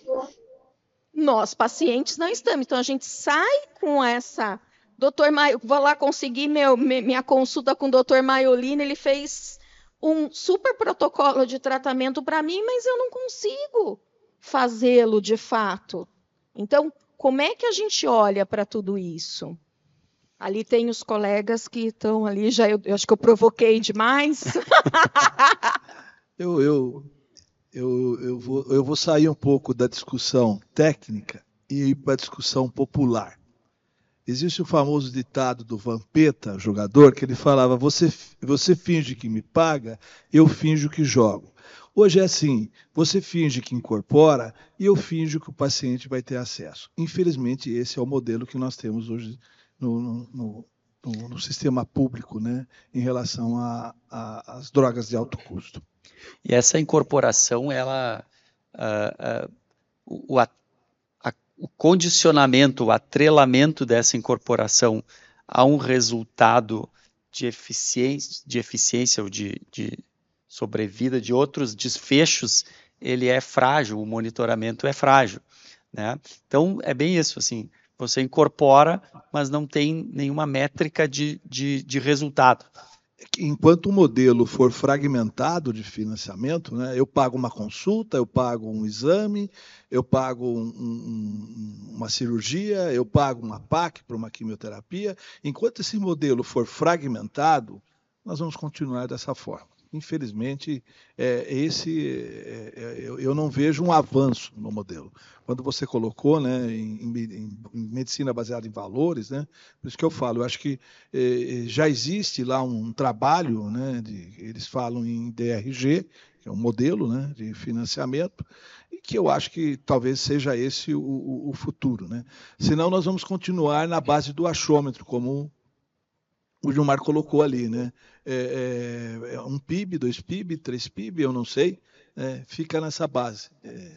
nós pacientes não estamos. Então a gente sai com essa doutor Maio, vou lá conseguir meu, minha consulta com o doutor Maiolino, ele fez um super protocolo de tratamento para mim, mas eu não consigo fazê-lo de fato. Então, como é que a gente olha para tudo isso? Ali tem os colegas que estão ali, já eu, eu, acho que eu provoquei demais. eu, eu, eu, eu, vou, eu vou sair um pouco da discussão técnica e ir para a discussão popular. Existe o famoso ditado do Vampeta, jogador, que ele falava: você, você finge que me paga, eu finjo que jogo. Hoje é assim: você finge que incorpora e eu finjo que o paciente vai ter acesso. Infelizmente, esse é o modelo que nós temos hoje no, no, no, no sistema público, né, em relação às drogas de alto custo. E essa incorporação, ela, uh, uh, o, o, o condicionamento, o atrelamento dessa incorporação a um resultado de eficiência, de eficiência ou de, de sobrevida de outros desfechos, ele é frágil, o monitoramento é frágil. Né? Então, é bem isso, assim, você incorpora, mas não tem nenhuma métrica de, de, de resultado. Enquanto o modelo for fragmentado de financiamento, né, eu pago uma consulta, eu pago um exame, eu pago um, um, uma cirurgia, eu pago uma PAC para uma quimioterapia. Enquanto esse modelo for fragmentado, nós vamos continuar dessa forma infelizmente, é, esse é, é, eu, eu, não vejo um avanço no modelo. Quando você colocou né, em, em, em, medicina baseada em valores, né, por isso que eu falo, eu acho que é, já existe lá um trabalho, né, de, eles falam em DRG, que é um modelo né, de financiamento, e que eu acho que talvez seja esse o, o, o futuro. Né? Senão nós vamos continuar na base do achômetro, como o Gilmar colocou ali, né? É, é, é um PIB, dois PIB, três PIB, eu não sei, é, fica nessa base. É,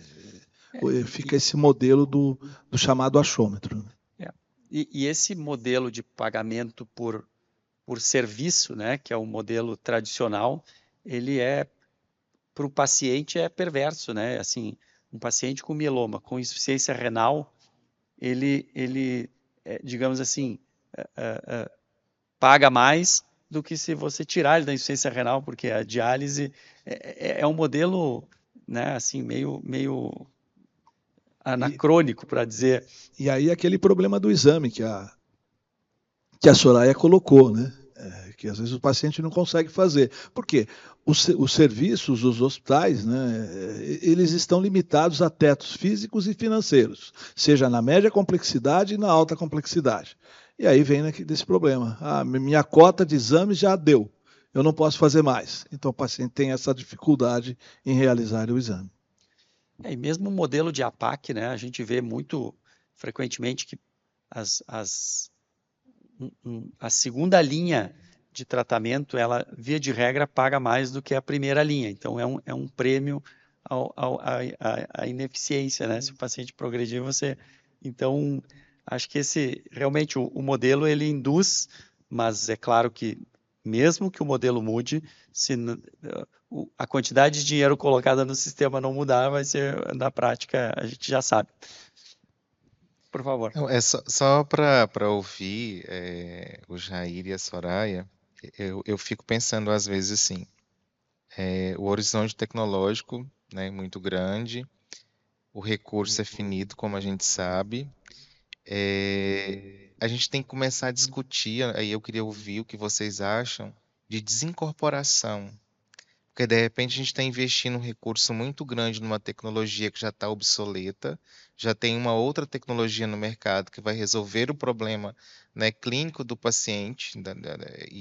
é, fica esse modelo do, do chamado achômetro. Né? É. E, e, esse modelo de pagamento por, por serviço, né, que é o modelo tradicional, ele é para o paciente é perverso, né? Assim, um paciente com mieloma, com insuficiência renal, ele, ele digamos assim, paga mais do que se você tirar ele da insuficiência renal, porque a diálise é, é, é um modelo, né, assim, meio, meio anacrônico, para dizer. E aí aquele problema do exame que a, que a Soraya colocou, né? É, que às vezes o paciente não consegue fazer. Por quê? Os, os serviços, os hospitais, né, eles estão limitados a tetos físicos e financeiros, seja na média complexidade e na alta complexidade. E aí vem desse problema. Ah, minha cota de exames já deu. Eu não posso fazer mais. Então o paciente tem essa dificuldade em realizar o exame. É, e mesmo o modelo de APAC, né, a gente vê muito frequentemente que as, as, a segunda linha de tratamento, ela, via de regra, paga mais do que a primeira linha. Então, é um, é um prêmio à ineficiência, né? Se o paciente progredir, você... Então, acho que esse realmente o, o, modelo ele induz, mas é claro que mesmo que o modelo mude, se a quantidade de dinheiro colocada no sistema não mudar, vai ser na prática a gente já sabe. Por favor. é só, só para ouvir é, o Jair e a Soraya, eu, eu fico pensando às vezes assim, é, o horizonte tecnológico né, muito grande, o recurso é finito, como a gente sabe, é, a gente tem que começar a discutir, aí eu queria ouvir o que vocês acham de desincorporação. Porque de repente a gente está investindo um recurso muito grande numa tecnologia que já está obsoleta, já tem uma outra tecnologia no mercado que vai resolver o problema né, clínico do paciente,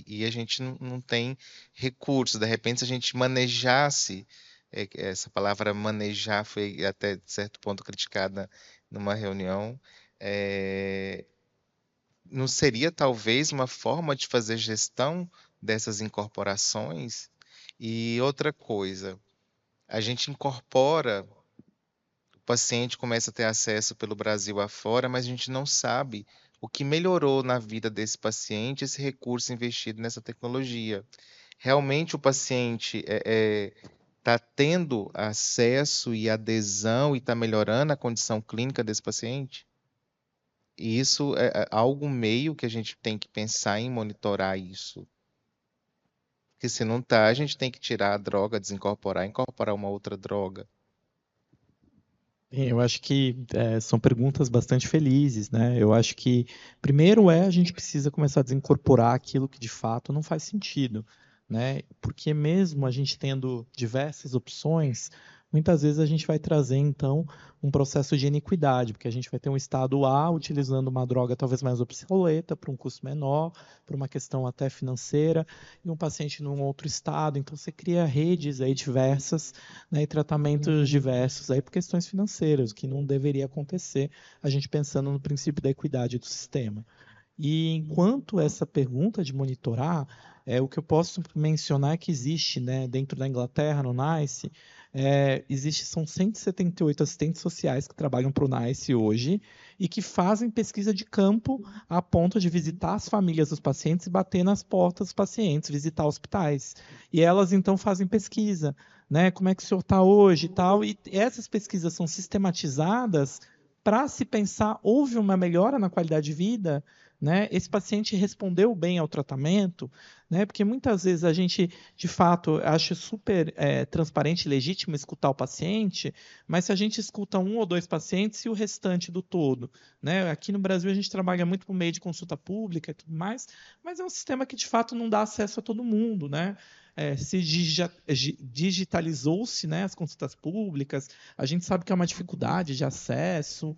e, a gente não, tem recursos. De repente, se a gente manejasse, é, essa palavra manejar foi até certo ponto criticada numa reunião, é, não seria talvez uma forma de fazer gestão dessas incorporações? E outra coisa, a gente incorpora, o paciente começa a ter acesso pelo Brasil afora, mas a gente não sabe o que melhorou na vida desse paciente esse recurso investido nessa tecnologia. Realmente o paciente está é, é, tendo acesso e adesão e está melhorando a condição clínica desse paciente? E isso é, é algo meio que a gente tem que pensar em monitorar isso. Porque se não tá, a gente tem que tirar a droga, desincorporar, incorporar uma outra droga. Eu acho que é, são perguntas bastante felizes, né? Eu acho que primeiro é a gente precisa começar a desincorporar aquilo que de fato não faz sentido, né? Porque mesmo a gente tendo diversas opções, muitas vezes a gente vai trazer, então, um processo de iniquidade, porque a gente vai ter um estado A utilizando uma droga talvez mais obsoleta, para um custo menor, por uma questão até financeira, e um paciente num outro estado. Então, você cria redes aí diversas né, e tratamentos uhum. diversos aí por questões financeiras, o que não deveria acontecer, a gente pensando no princípio da equidade do sistema. E enquanto essa pergunta de monitorar, é, o que eu posso mencionar é que existe né, dentro da Inglaterra, no NICE, é, existe, são 178 assistentes sociais que trabalham para o NICE hoje e que fazem pesquisa de campo a ponto de visitar as famílias dos pacientes e bater nas portas dos pacientes, visitar hospitais. E elas então fazem pesquisa, né? Como é que o senhor está hoje e tal. E essas pesquisas são sistematizadas para se pensar, houve uma melhora na qualidade de vida? Né? Esse paciente respondeu bem ao tratamento, né? Porque muitas vezes a gente, de fato, acha super é, transparente e legítimo escutar o paciente, mas se a gente escuta um ou dois pacientes e o restante do todo, né? Aqui no Brasil a gente trabalha muito por meio de consulta pública e tudo mais, mas é um sistema que de fato não dá acesso a todo mundo, né? É, se digitalizou-se né, as consultas públicas, a gente sabe que é uma dificuldade de acesso,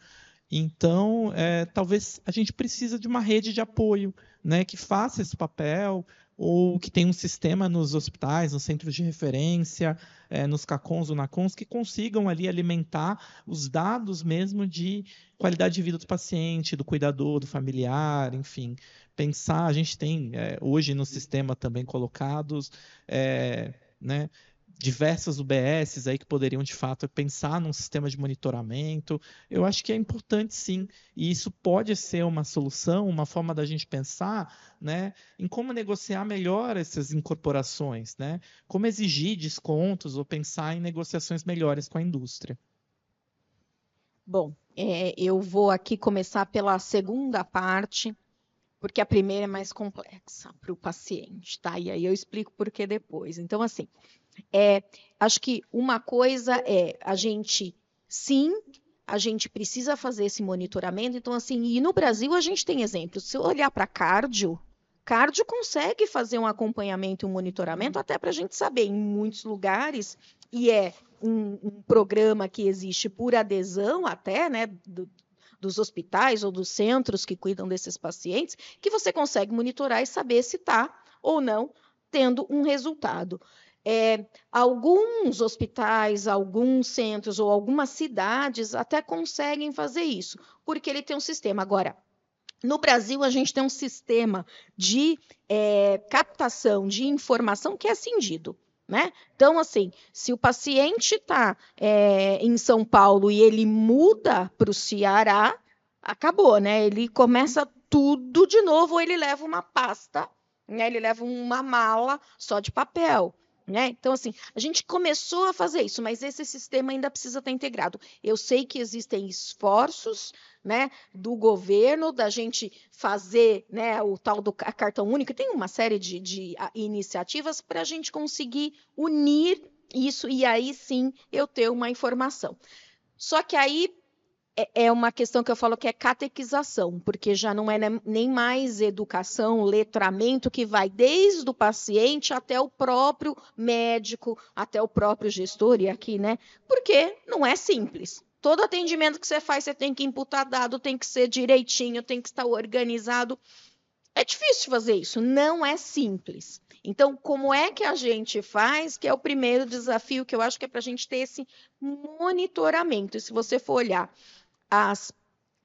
então, é, talvez a gente precisa de uma rede de apoio né, que faça esse papel, ou que tenha um sistema nos hospitais, nos centros de referência, é, nos CACONs ou NACONs, que consigam ali alimentar os dados mesmo de qualidade de vida do paciente, do cuidador, do familiar, enfim. Pensar, a gente tem é, hoje no sistema também colocados é, né, diversas UBSs aí que poderiam de fato pensar num sistema de monitoramento. Eu acho que é importante sim, e isso pode ser uma solução, uma forma da gente pensar, né, em como negociar melhor essas incorporações, né? Como exigir descontos ou pensar em negociações melhores com a indústria. Bom, é, eu vou aqui começar pela segunda parte, porque a primeira é mais complexa para o paciente, tá? E aí eu explico por que depois. Então, assim, é, acho que uma coisa é a gente, sim, a gente precisa fazer esse monitoramento. Então, assim, e no Brasil a gente tem exemplos. Se eu olhar para cardio, cardio consegue fazer um acompanhamento e um monitoramento até para a gente saber em muitos lugares, e é um, um, programa que existe por adesão até, né, do, dos hospitais ou dos centros que cuidam desses pacientes, que você consegue monitorar e saber se está ou não tendo um resultado. É, alguns hospitais, alguns centros ou algumas cidades até conseguem fazer isso, porque ele tem um sistema. Agora, no Brasil, a gente tem um sistema de é, captação de informação que é cindido. Né? Então, assim, se o paciente está é, em São Paulo e ele muda para o Ceará, acabou, né? Ele começa tudo de novo, ou ele leva uma pasta, né? ele leva uma mala só de papel. Né? Então, assim, a gente começou a fazer isso, mas esse sistema ainda precisa estar integrado. Eu sei que existem esforços né, do governo da gente fazer né, o tal do cartão único, tem uma série de, de iniciativas para a gente conseguir unir isso e aí sim eu ter uma informação. Só que aí é, é uma questão que eu falo que é catequização, porque já não é nem mais educação, letramento que vai desde o paciente até o próprio médico, até o próprio gestor, e aqui, né? Porque não é simples. Todo atendimento que você faz, você tem que imputar dado, tem que ser direitinho, tem que estar organizado. É difícil fazer isso, não é simples. Então, como é que a gente faz? Que é o primeiro desafio que eu acho que é para a gente ter esse monitoramento. E se você for olhar as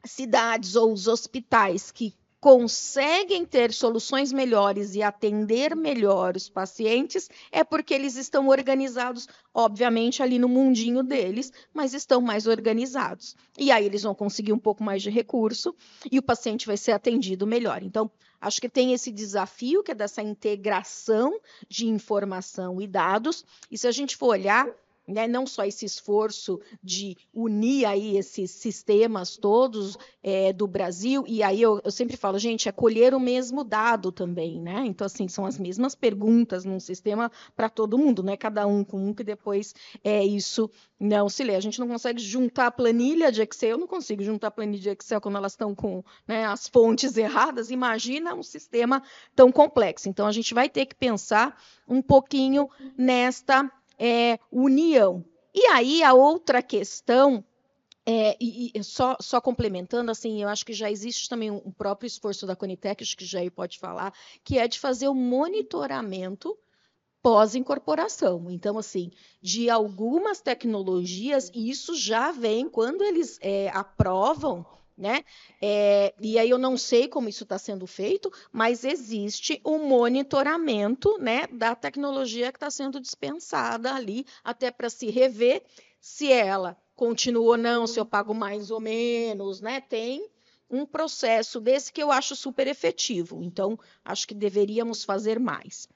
cidades ou os hospitais que conseguem ter soluções melhores e atender melhor os pacientes é porque eles estão organizados, obviamente, ali no mundinho deles, mas estão mais organizados. E aí eles vão conseguir um pouco mais de recurso e o paciente vai ser atendido melhor. Então, acho que tem esse desafio que é dessa integração de informação e dados. E se a gente for olhar né, não só esse esforço de unir aí esses sistemas todos é, do Brasil, e aí eu, eu, sempre falo, gente, é colher o mesmo dado também, né? Então, assim, são as mesmas perguntas num sistema para todo mundo, não é cada um com um que depois é isso não se lê. A gente não consegue juntar a planilha de Excel, eu não consigo juntar a planilha de Excel quando elas estão com né, as fontes erradas. Imagina um sistema tão complexo. Então, a gente vai ter que pensar um pouquinho nesta é, união. E aí a outra questão é, e, e, só, só, complementando, assim, eu acho que já existe também um, próprio esforço da Conitec, acho que Jair pode falar, que é de fazer o monitoramento pós-incorporação. Então, assim, de algumas tecnologias, isso já vem quando eles é, aprovam né? É, e aí eu não sei como isso está sendo feito, mas existe um monitoramento né, da tecnologia que está sendo dispensada ali, até para se rever se ela continua ou não, se eu pago mais ou menos, né? Tem um processo desse que eu acho super efetivo. Então, acho que deveríamos fazer mais.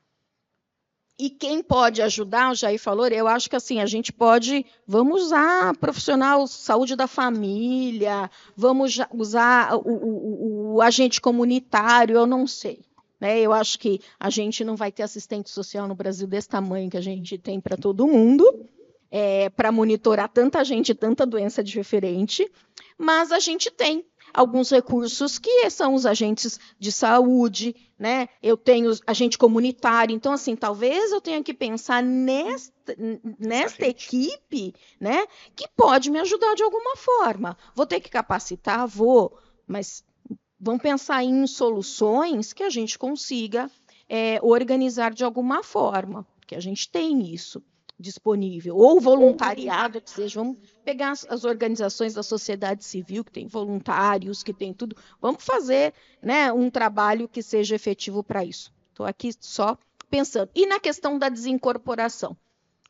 E quem pode ajudar, o Jair falou, eu acho que assim, a gente pode, vamos usar profissional saúde da família, vamos usar o, o, o agente comunitário, eu não sei. Né? Eu acho que a gente não vai ter assistente social no Brasil desse tamanho que a gente tem para todo mundo, é, para monitorar tanta gente, tanta doença diferente, mas a gente tem alguns recursos que são os agentes de saúde, né? Eu tenho agente comunitário, então assim, talvez eu tenha que pensar nesta, nesta equipe, né, que pode me ajudar de alguma forma. Vou ter que capacitar, vou, mas vamos pensar em soluções que a gente consiga é, organizar de alguma forma, porque a gente tem isso disponível, ou voluntariado, que seja, vamos pegar as, as, organizações da sociedade civil, que tem voluntários, que tem tudo, vamos fazer né, um trabalho que seja efetivo para isso. Estou aqui só pensando. E na questão da desincorporação.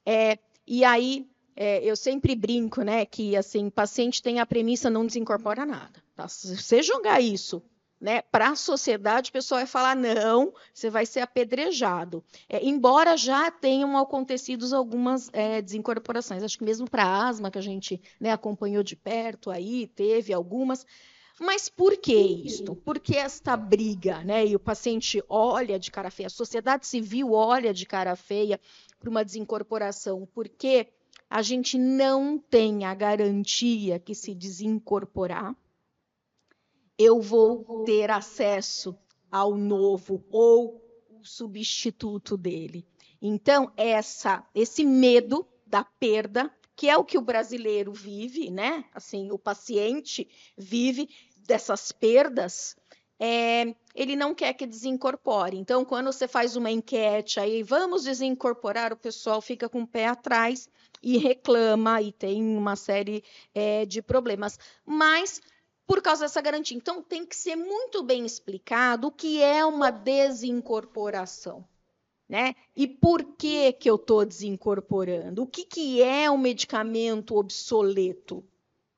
É, e aí, é, eu sempre brinco né, que assim, paciente tem a premissa não desincorpora nada. Tá? Se você jogar isso né, para a sociedade, o pessoal vai falar: não, você vai ser apedrejado. É, embora já tenham acontecido algumas é, desincorporações, acho que mesmo para a asma, que a gente né, acompanhou de perto aí, teve algumas. Mas por que isto? Por que esta briga? Né? E o paciente olha de cara feia, a sociedade civil olha de cara feia para uma desincorporação. Porque a gente não tem a garantia que se desincorporar eu vou ter acesso ao novo ou o substituto dele. Então, essa, esse medo da perda, que é o que o brasileiro vive, né? Assim, o paciente vive dessas perdas, é, ele não quer que desincorpore. Então, quando você faz uma enquete aí, vamos desincorporar, o pessoal fica com o pé atrás e reclama e tem uma série é, de problemas. Mas por causa dessa garantia. Então, tem que ser muito bem explicado o que é uma desincorporação. Né? E por que, que eu estou desincorporando? O que, que é um medicamento obsoleto?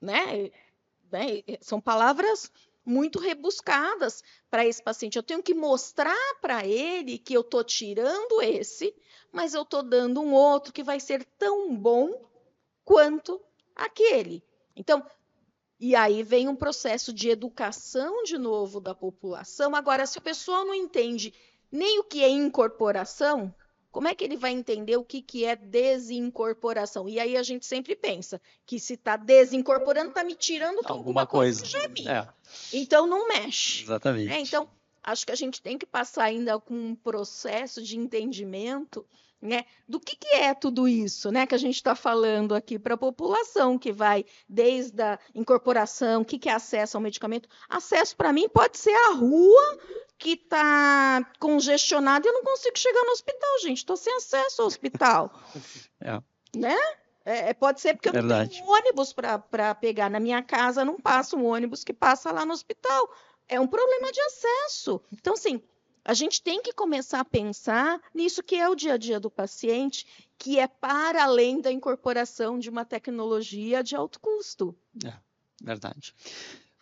Né? né? São palavras muito rebuscadas para esse paciente. Eu tenho que mostrar para ele que eu estou tirando esse, mas eu estou dando um outro que vai ser tão bom quanto aquele. Então, e aí vem um processo de educação de novo da população. Agora, se o pessoal não entende nem o que é incorporação, como é que ele vai entender o que, que é desincorporação? E aí a gente sempre pensa que se está desincorporando, está me tirando alguma coisa. coisa. Que já é minha. É. Então não mexe. Exatamente. É, então, acho que a gente tem que passar ainda com um processo de entendimento né? Do que, que é tudo isso né, que a gente está falando aqui para a população, que vai desde a incorporação, o que, que é acesso ao medicamento? Acesso, para mim, pode ser a rua que está congestionada e eu não consigo chegar no hospital, gente. Estou sem acesso ao hospital. É. Né? É, é pode ser porque Verdade. eu não tenho um ônibus para pegar. Na minha casa não passa um ônibus que passa lá no hospital. É um problema de acesso. Então, assim, a gente tem que começar a pensar nisso que é o dia a dia do paciente, que é para além da incorporação de uma tecnologia de alto custo. É, verdade.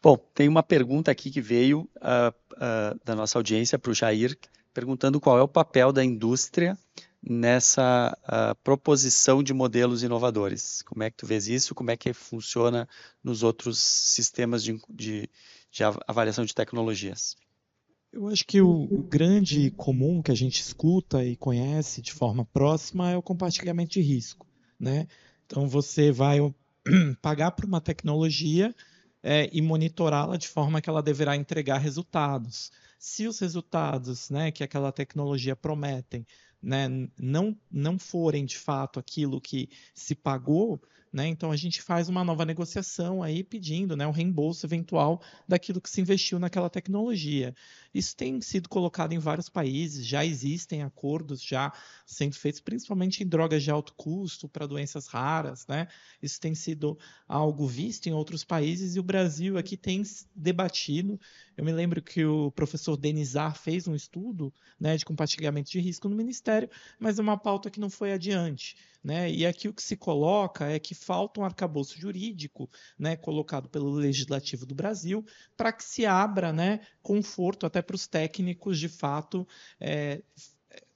Bom, tem uma pergunta aqui que veio uh, uh, da nossa audiência para o Jair, perguntando qual é o papel da indústria nessa uh, proposição de modelos inovadores. Como é que tu vês isso? Como é que funciona nos outros sistemas de, de, de avaliação de tecnologias? Eu acho que o, o, grande comum que a gente escuta e conhece de forma próxima é o compartilhamento de risco. Né? Então, você vai pagar por uma tecnologia é, e monitorá-la de forma que ela deverá entregar resultados. Se os resultados né, que aquela tecnologia prometem né, não, não forem de fato aquilo que se pagou, né, então a gente faz uma nova negociação aí pedindo né, um reembolso eventual daquilo que se investiu naquela tecnologia. Isso tem sido colocado em vários países, já existem acordos já sendo feitos, principalmente em drogas de alto custo para doenças raras. Né? Isso tem sido algo visto em outros países e o Brasil aqui tem debatido. Eu me lembro que o professor Denizar fez um estudo né, de compartilhamento de risco no Ministério, mas é uma pauta que não foi adiante. Né? E aqui o que se coloca é que falta um arcabouço jurídico né, colocado pelo Legislativo do Brasil para que se abra né, conforto até para os técnicos, de fato, é,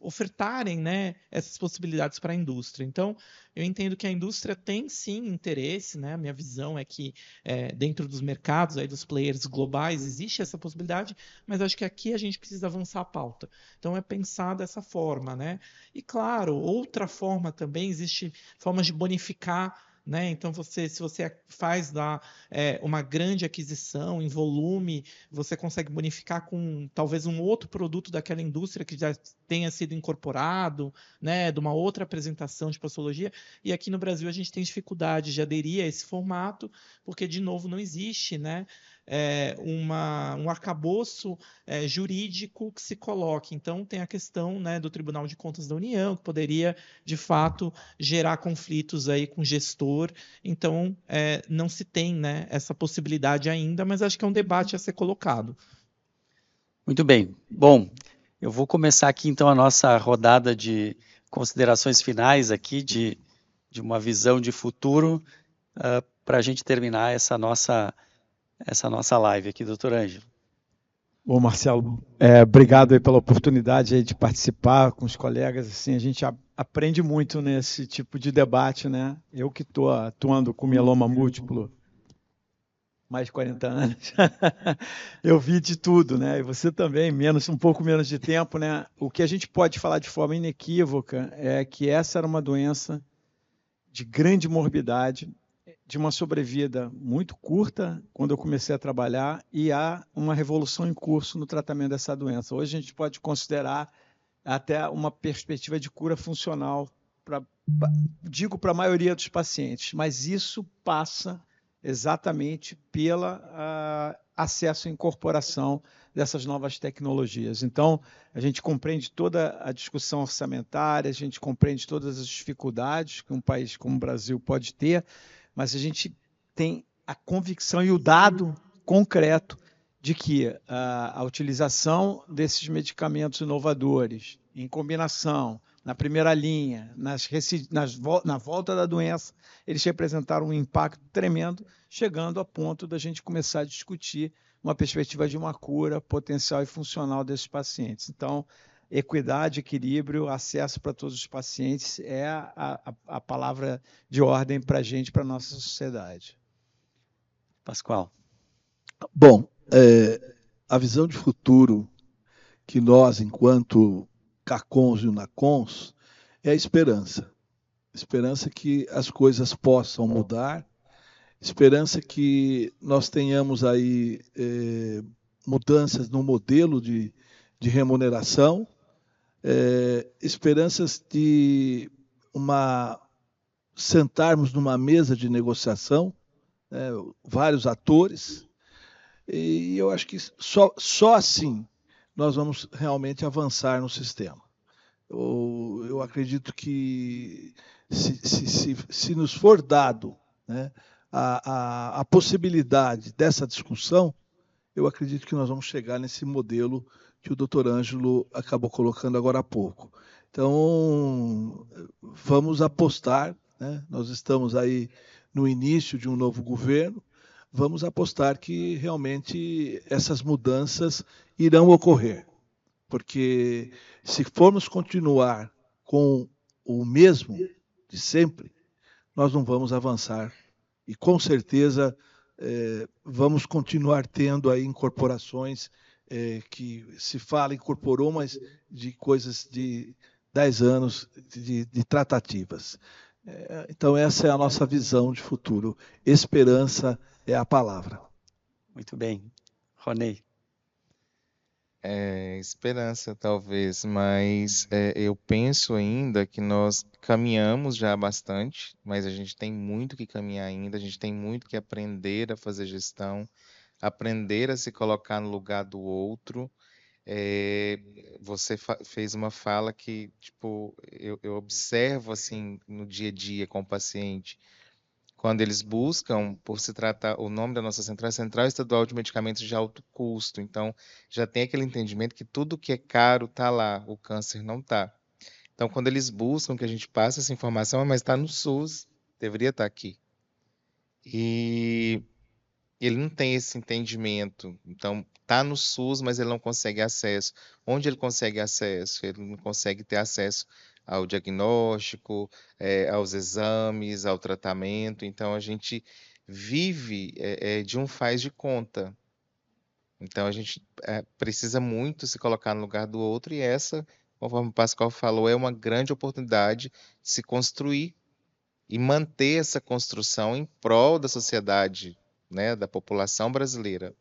ofertarem né, essas possibilidades para a indústria. Então, eu entendo que a indústria tem sim interesse, né? A minha visão é que é, dentro dos mercados, aí, dos players globais, existe essa possibilidade, mas acho que aqui a gente precisa avançar a pauta. Então, é pensar dessa forma. Né? E, claro, outra forma também, existe formas de bonificar né? Então, você, se você faz lá, é, uma grande aquisição em volume, você consegue bonificar com talvez um outro produto daquela indústria que já tenha sido incorporado, né? de uma outra apresentação de postologia. E aqui no Brasil a gente tem dificuldade de aderir a esse formato, porque, de novo, não existe né? É, uma, um arcabouço é, jurídico que se coloque. Então, tem a questão né, do Tribunal de Contas da União, que poderia, de fato, gerar conflitos aí com o gestor. Então, é, não se tem né, essa possibilidade ainda, mas acho que é um debate a ser colocado. Muito bem. Bom, eu vou começar aqui, então, a nossa rodada de considerações finais aqui, de, de uma visão de futuro, uh, para a gente terminar essa nossa essa nossa live aqui, doutor Ângelo. Bom, Marcelo, é, obrigado pela oportunidade de participar com os colegas. Assim, a gente a, aprende muito nesse tipo de debate, né? Eu que estou atuando com mieloma múltiplo mais de 40 anos, eu vi de tudo, né? E você também, menos um pouco menos de tempo, né? O que a gente pode falar de forma inequívoca é que essa era uma doença de grande morbidade, de uma sobrevida muito curta quando eu comecei a trabalhar e há uma revolução em curso no tratamento dessa doença. Hoje a gente pode considerar até uma perspectiva de cura funcional, digo para a maioria dos pacientes, mas isso passa exatamente pela acesso e incorporação dessas novas tecnologias. Então, a gente compreende toda a discussão orçamentária, a gente compreende todas as dificuldades que um país como o Brasil pode ter, mas a gente tem a convicção e o dado concreto de que a, a utilização desses medicamentos inovadores, em combinação, na primeira linha, nas, nas, na volta da doença, eles representaram um impacto tremendo, chegando a ponto da gente começar a discutir uma perspectiva de uma cura potencial e funcional desses pacientes. Então, equidade, equilíbrio, acesso para todos os pacientes é a, a, a palavra de ordem para a gente, para a nossa sociedade. Pascoal. Bom, é, a visão de futuro que nós, enquanto CACONs e UNACONs, é a esperança. Esperança que as coisas possam mudar, esperança que nós tenhamos aí é, mudanças no modelo de, de remuneração, é, esperanças de uma sentarmos numa mesa de negociação, né, vários atores, e eu acho que só, só assim nós vamos realmente avançar no sistema. Eu, eu acredito que se, se, se, se nos for dado né, a, a, a possibilidade dessa discussão, eu acredito que nós vamos chegar nesse modelo que o doutor Ângelo acabou colocando agora há pouco. Então, vamos apostar, né? nós estamos aí no início de um novo governo, vamos apostar que realmente essas mudanças irão ocorrer. Porque se formos continuar com o mesmo de sempre, nós não vamos avançar. E com certeza é, vamos continuar tendo aí incorporações é, que se fala, incorporou, mas de coisas de 10 anos de, de tratativas. É, então, essa é a nossa visão de futuro. Esperança é a palavra. Muito bem. Ronei. É, esperança, talvez, mas é, eu penso ainda que nós caminhamos já bastante, mas a gente tem muito que caminhar ainda, a gente tem muito que aprender a fazer gestão, aprender a se colocar no lugar do outro. É, você fez uma fala que, tipo, eu, eu observo assim no dia a dia com o paciente, quando eles buscam por se tratar, o nome da nossa central é Central Estadual de Medicamentos de Alto Custo. Então, já tem aquele entendimento que tudo que é caro está lá, o câncer não está. Então, quando eles buscam que a gente passe essa informação, mas está no SUS, deveria estar tá aqui. E ele não tem esse entendimento. Então, está no SUS, mas ele não consegue acesso. Onde ele consegue acesso? Ele não consegue ter acesso ao diagnóstico, é, aos exames, ao tratamento. Então, a gente vive é, é, de um faz de conta. Então, a gente precisa muito se colocar no lugar do outro, e essa, conforme o Pascoal falou, é uma grande oportunidade de se construir e manter essa construção em prol da sociedade né, da população brasileira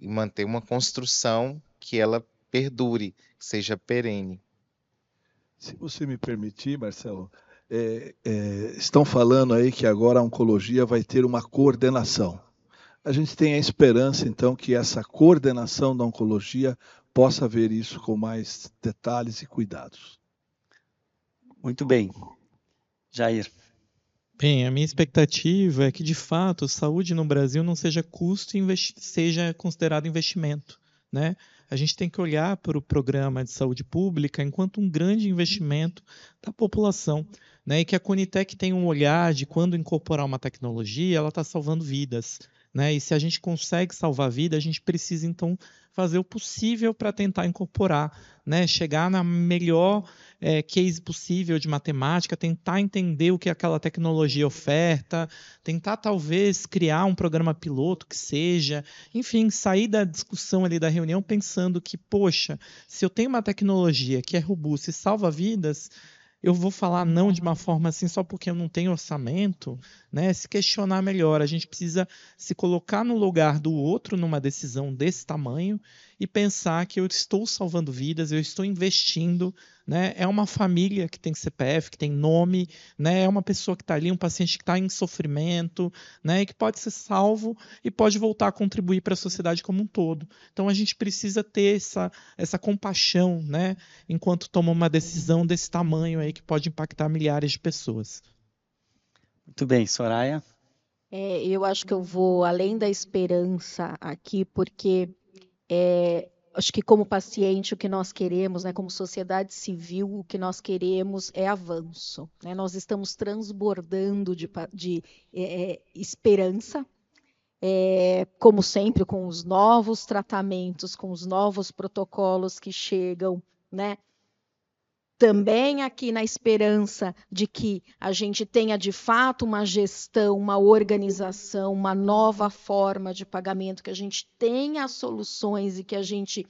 e manter uma construção que ela perdure, que seja perene. Se você me permitir, Marcelo, é, é, estão falando aí que agora a oncologia vai ter uma coordenação. A gente tem a esperança, então, que essa coordenação da oncologia possa ver isso com mais detalhes e cuidados. Muito bem. Jair. Bem, a minha expectativa é que, de fato, saúde no Brasil não seja custo e seja considerado investimento. Né? A gente tem que olhar para o programa de saúde pública enquanto um grande investimento da população. Né? E que a Conitec tem um olhar de quando incorporar uma tecnologia, ela está salvando vidas. Né? E se a gente consegue salvar a vida, a gente precisa então fazer o possível para tentar incorporar, né? chegar na melhor é, case possível de matemática, tentar entender o que aquela tecnologia oferta, tentar talvez criar um programa piloto que seja, enfim, sair da discussão ali da reunião pensando que, poxa, se eu tenho uma tecnologia que é robusta e salva vidas, eu vou falar não de uma forma assim só porque eu não tenho orçamento, né? Se questionar melhor, a gente precisa se colocar no lugar do outro numa decisão desse tamanho e pensar que eu estou salvando vidas, eu estou investindo, né? É uma família que tem CPF, que tem nome, né? É uma pessoa que está ali, um paciente que está em sofrimento, né? E que pode ser salvo e pode voltar a contribuir para a sociedade como um todo. Então a gente precisa ter essa, essa compaixão, né? Enquanto toma uma decisão desse tamanho aí que pode impactar milhares de pessoas. Muito bem, Soraya. É, eu acho que eu vou além da esperança aqui, porque é, acho que como paciente o que nós queremos, né, como sociedade civil, o que nós queremos é avanço. Né? Nós estamos transbordando de, de é, é, esperança, é, como sempre, com os novos tratamentos, com os novos protocolos que chegam, né? Também aqui na esperança de que a gente tenha de fato uma gestão, uma organização, uma nova forma de pagamento, que a gente tenha soluções e que a gente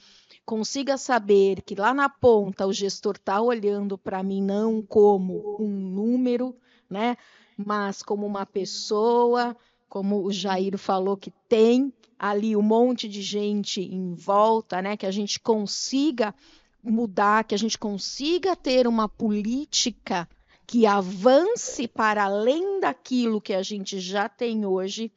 consiga saber que lá na ponta o gestor está olhando para mim não como um número, né, mas como uma pessoa, como o Jair falou que tem ali um monte de gente em volta, né, que a gente consiga mudar, que a gente consiga ter uma política que avance para além daquilo que a gente já tem hoje,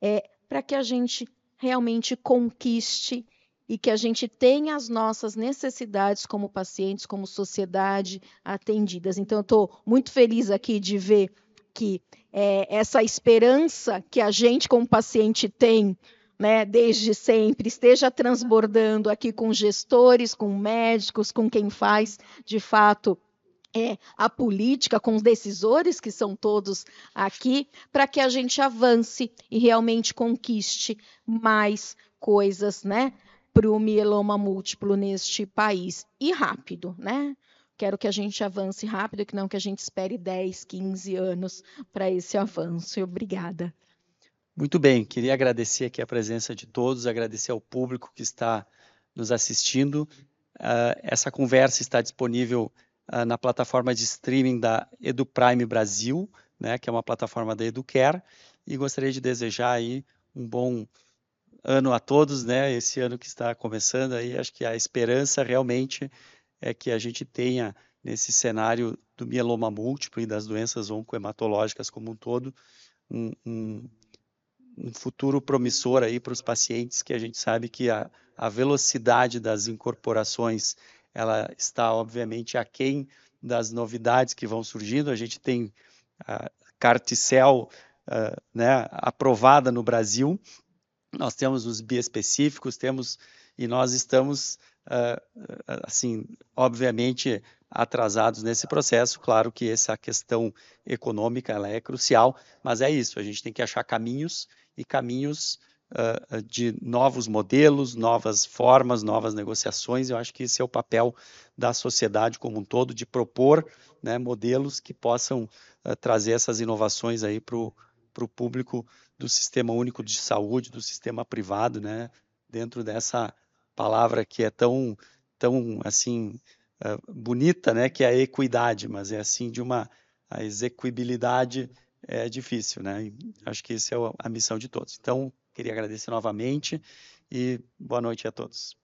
é, para que a gente realmente conquiste e que a gente tenha as nossas necessidades como pacientes, como sociedade atendidas. Então, eu estou muito feliz aqui de ver que é, essa esperança que a gente, como paciente, tem né, desde sempre, esteja transbordando aqui com gestores, com médicos, com quem faz, de fato, é, a política, com os decisores que são todos aqui, para que a gente avance e realmente conquiste mais coisas, né, para o mieloma múltiplo neste país. E rápido, né? Quero que a gente avance rápido, que não que a gente espere 10, 15 anos para esse avanço. Obrigada. Muito bem, queria agradecer aqui a presença de todos, agradecer ao público que está nos assistindo. Uh, essa conversa está disponível uh, na plataforma de streaming da EduPrime Brasil, né, que é uma plataforma da Educare, e gostaria de desejar aí um bom ano a todos, né? Esse ano que está começando aí, acho que a esperança realmente é que a gente tenha nesse cenário do mieloma múltiplo e das doenças oncohematológicas como um todo, um, um futuro promissor aí para os pacientes, que a gente sabe que a, a velocidade das incorporações ela está obviamente aquém das novidades que vão surgindo. A gente tem a Carticel uh, né, aprovada no Brasil, nós temos os biespecíficos, temos e nós estamos uh, assim, obviamente atrasados nesse processo. Claro que essa questão econômica ela é crucial, mas é isso, a gente tem que achar caminhos e caminhos uh, de novos modelos, novas formas, novas negociações. Eu acho que esse é o papel da sociedade como um todo, de propor né, modelos que possam uh, trazer essas inovações aí para o público do sistema único de saúde, do sistema privado, né, dentro dessa palavra que é tão, tão assim, bonita, né, que é a equidade, mas é assim de uma a execuibilidade é difícil, né? Acho que essa é a missão de todos. Então, queria agradecer novamente e boa noite a todos.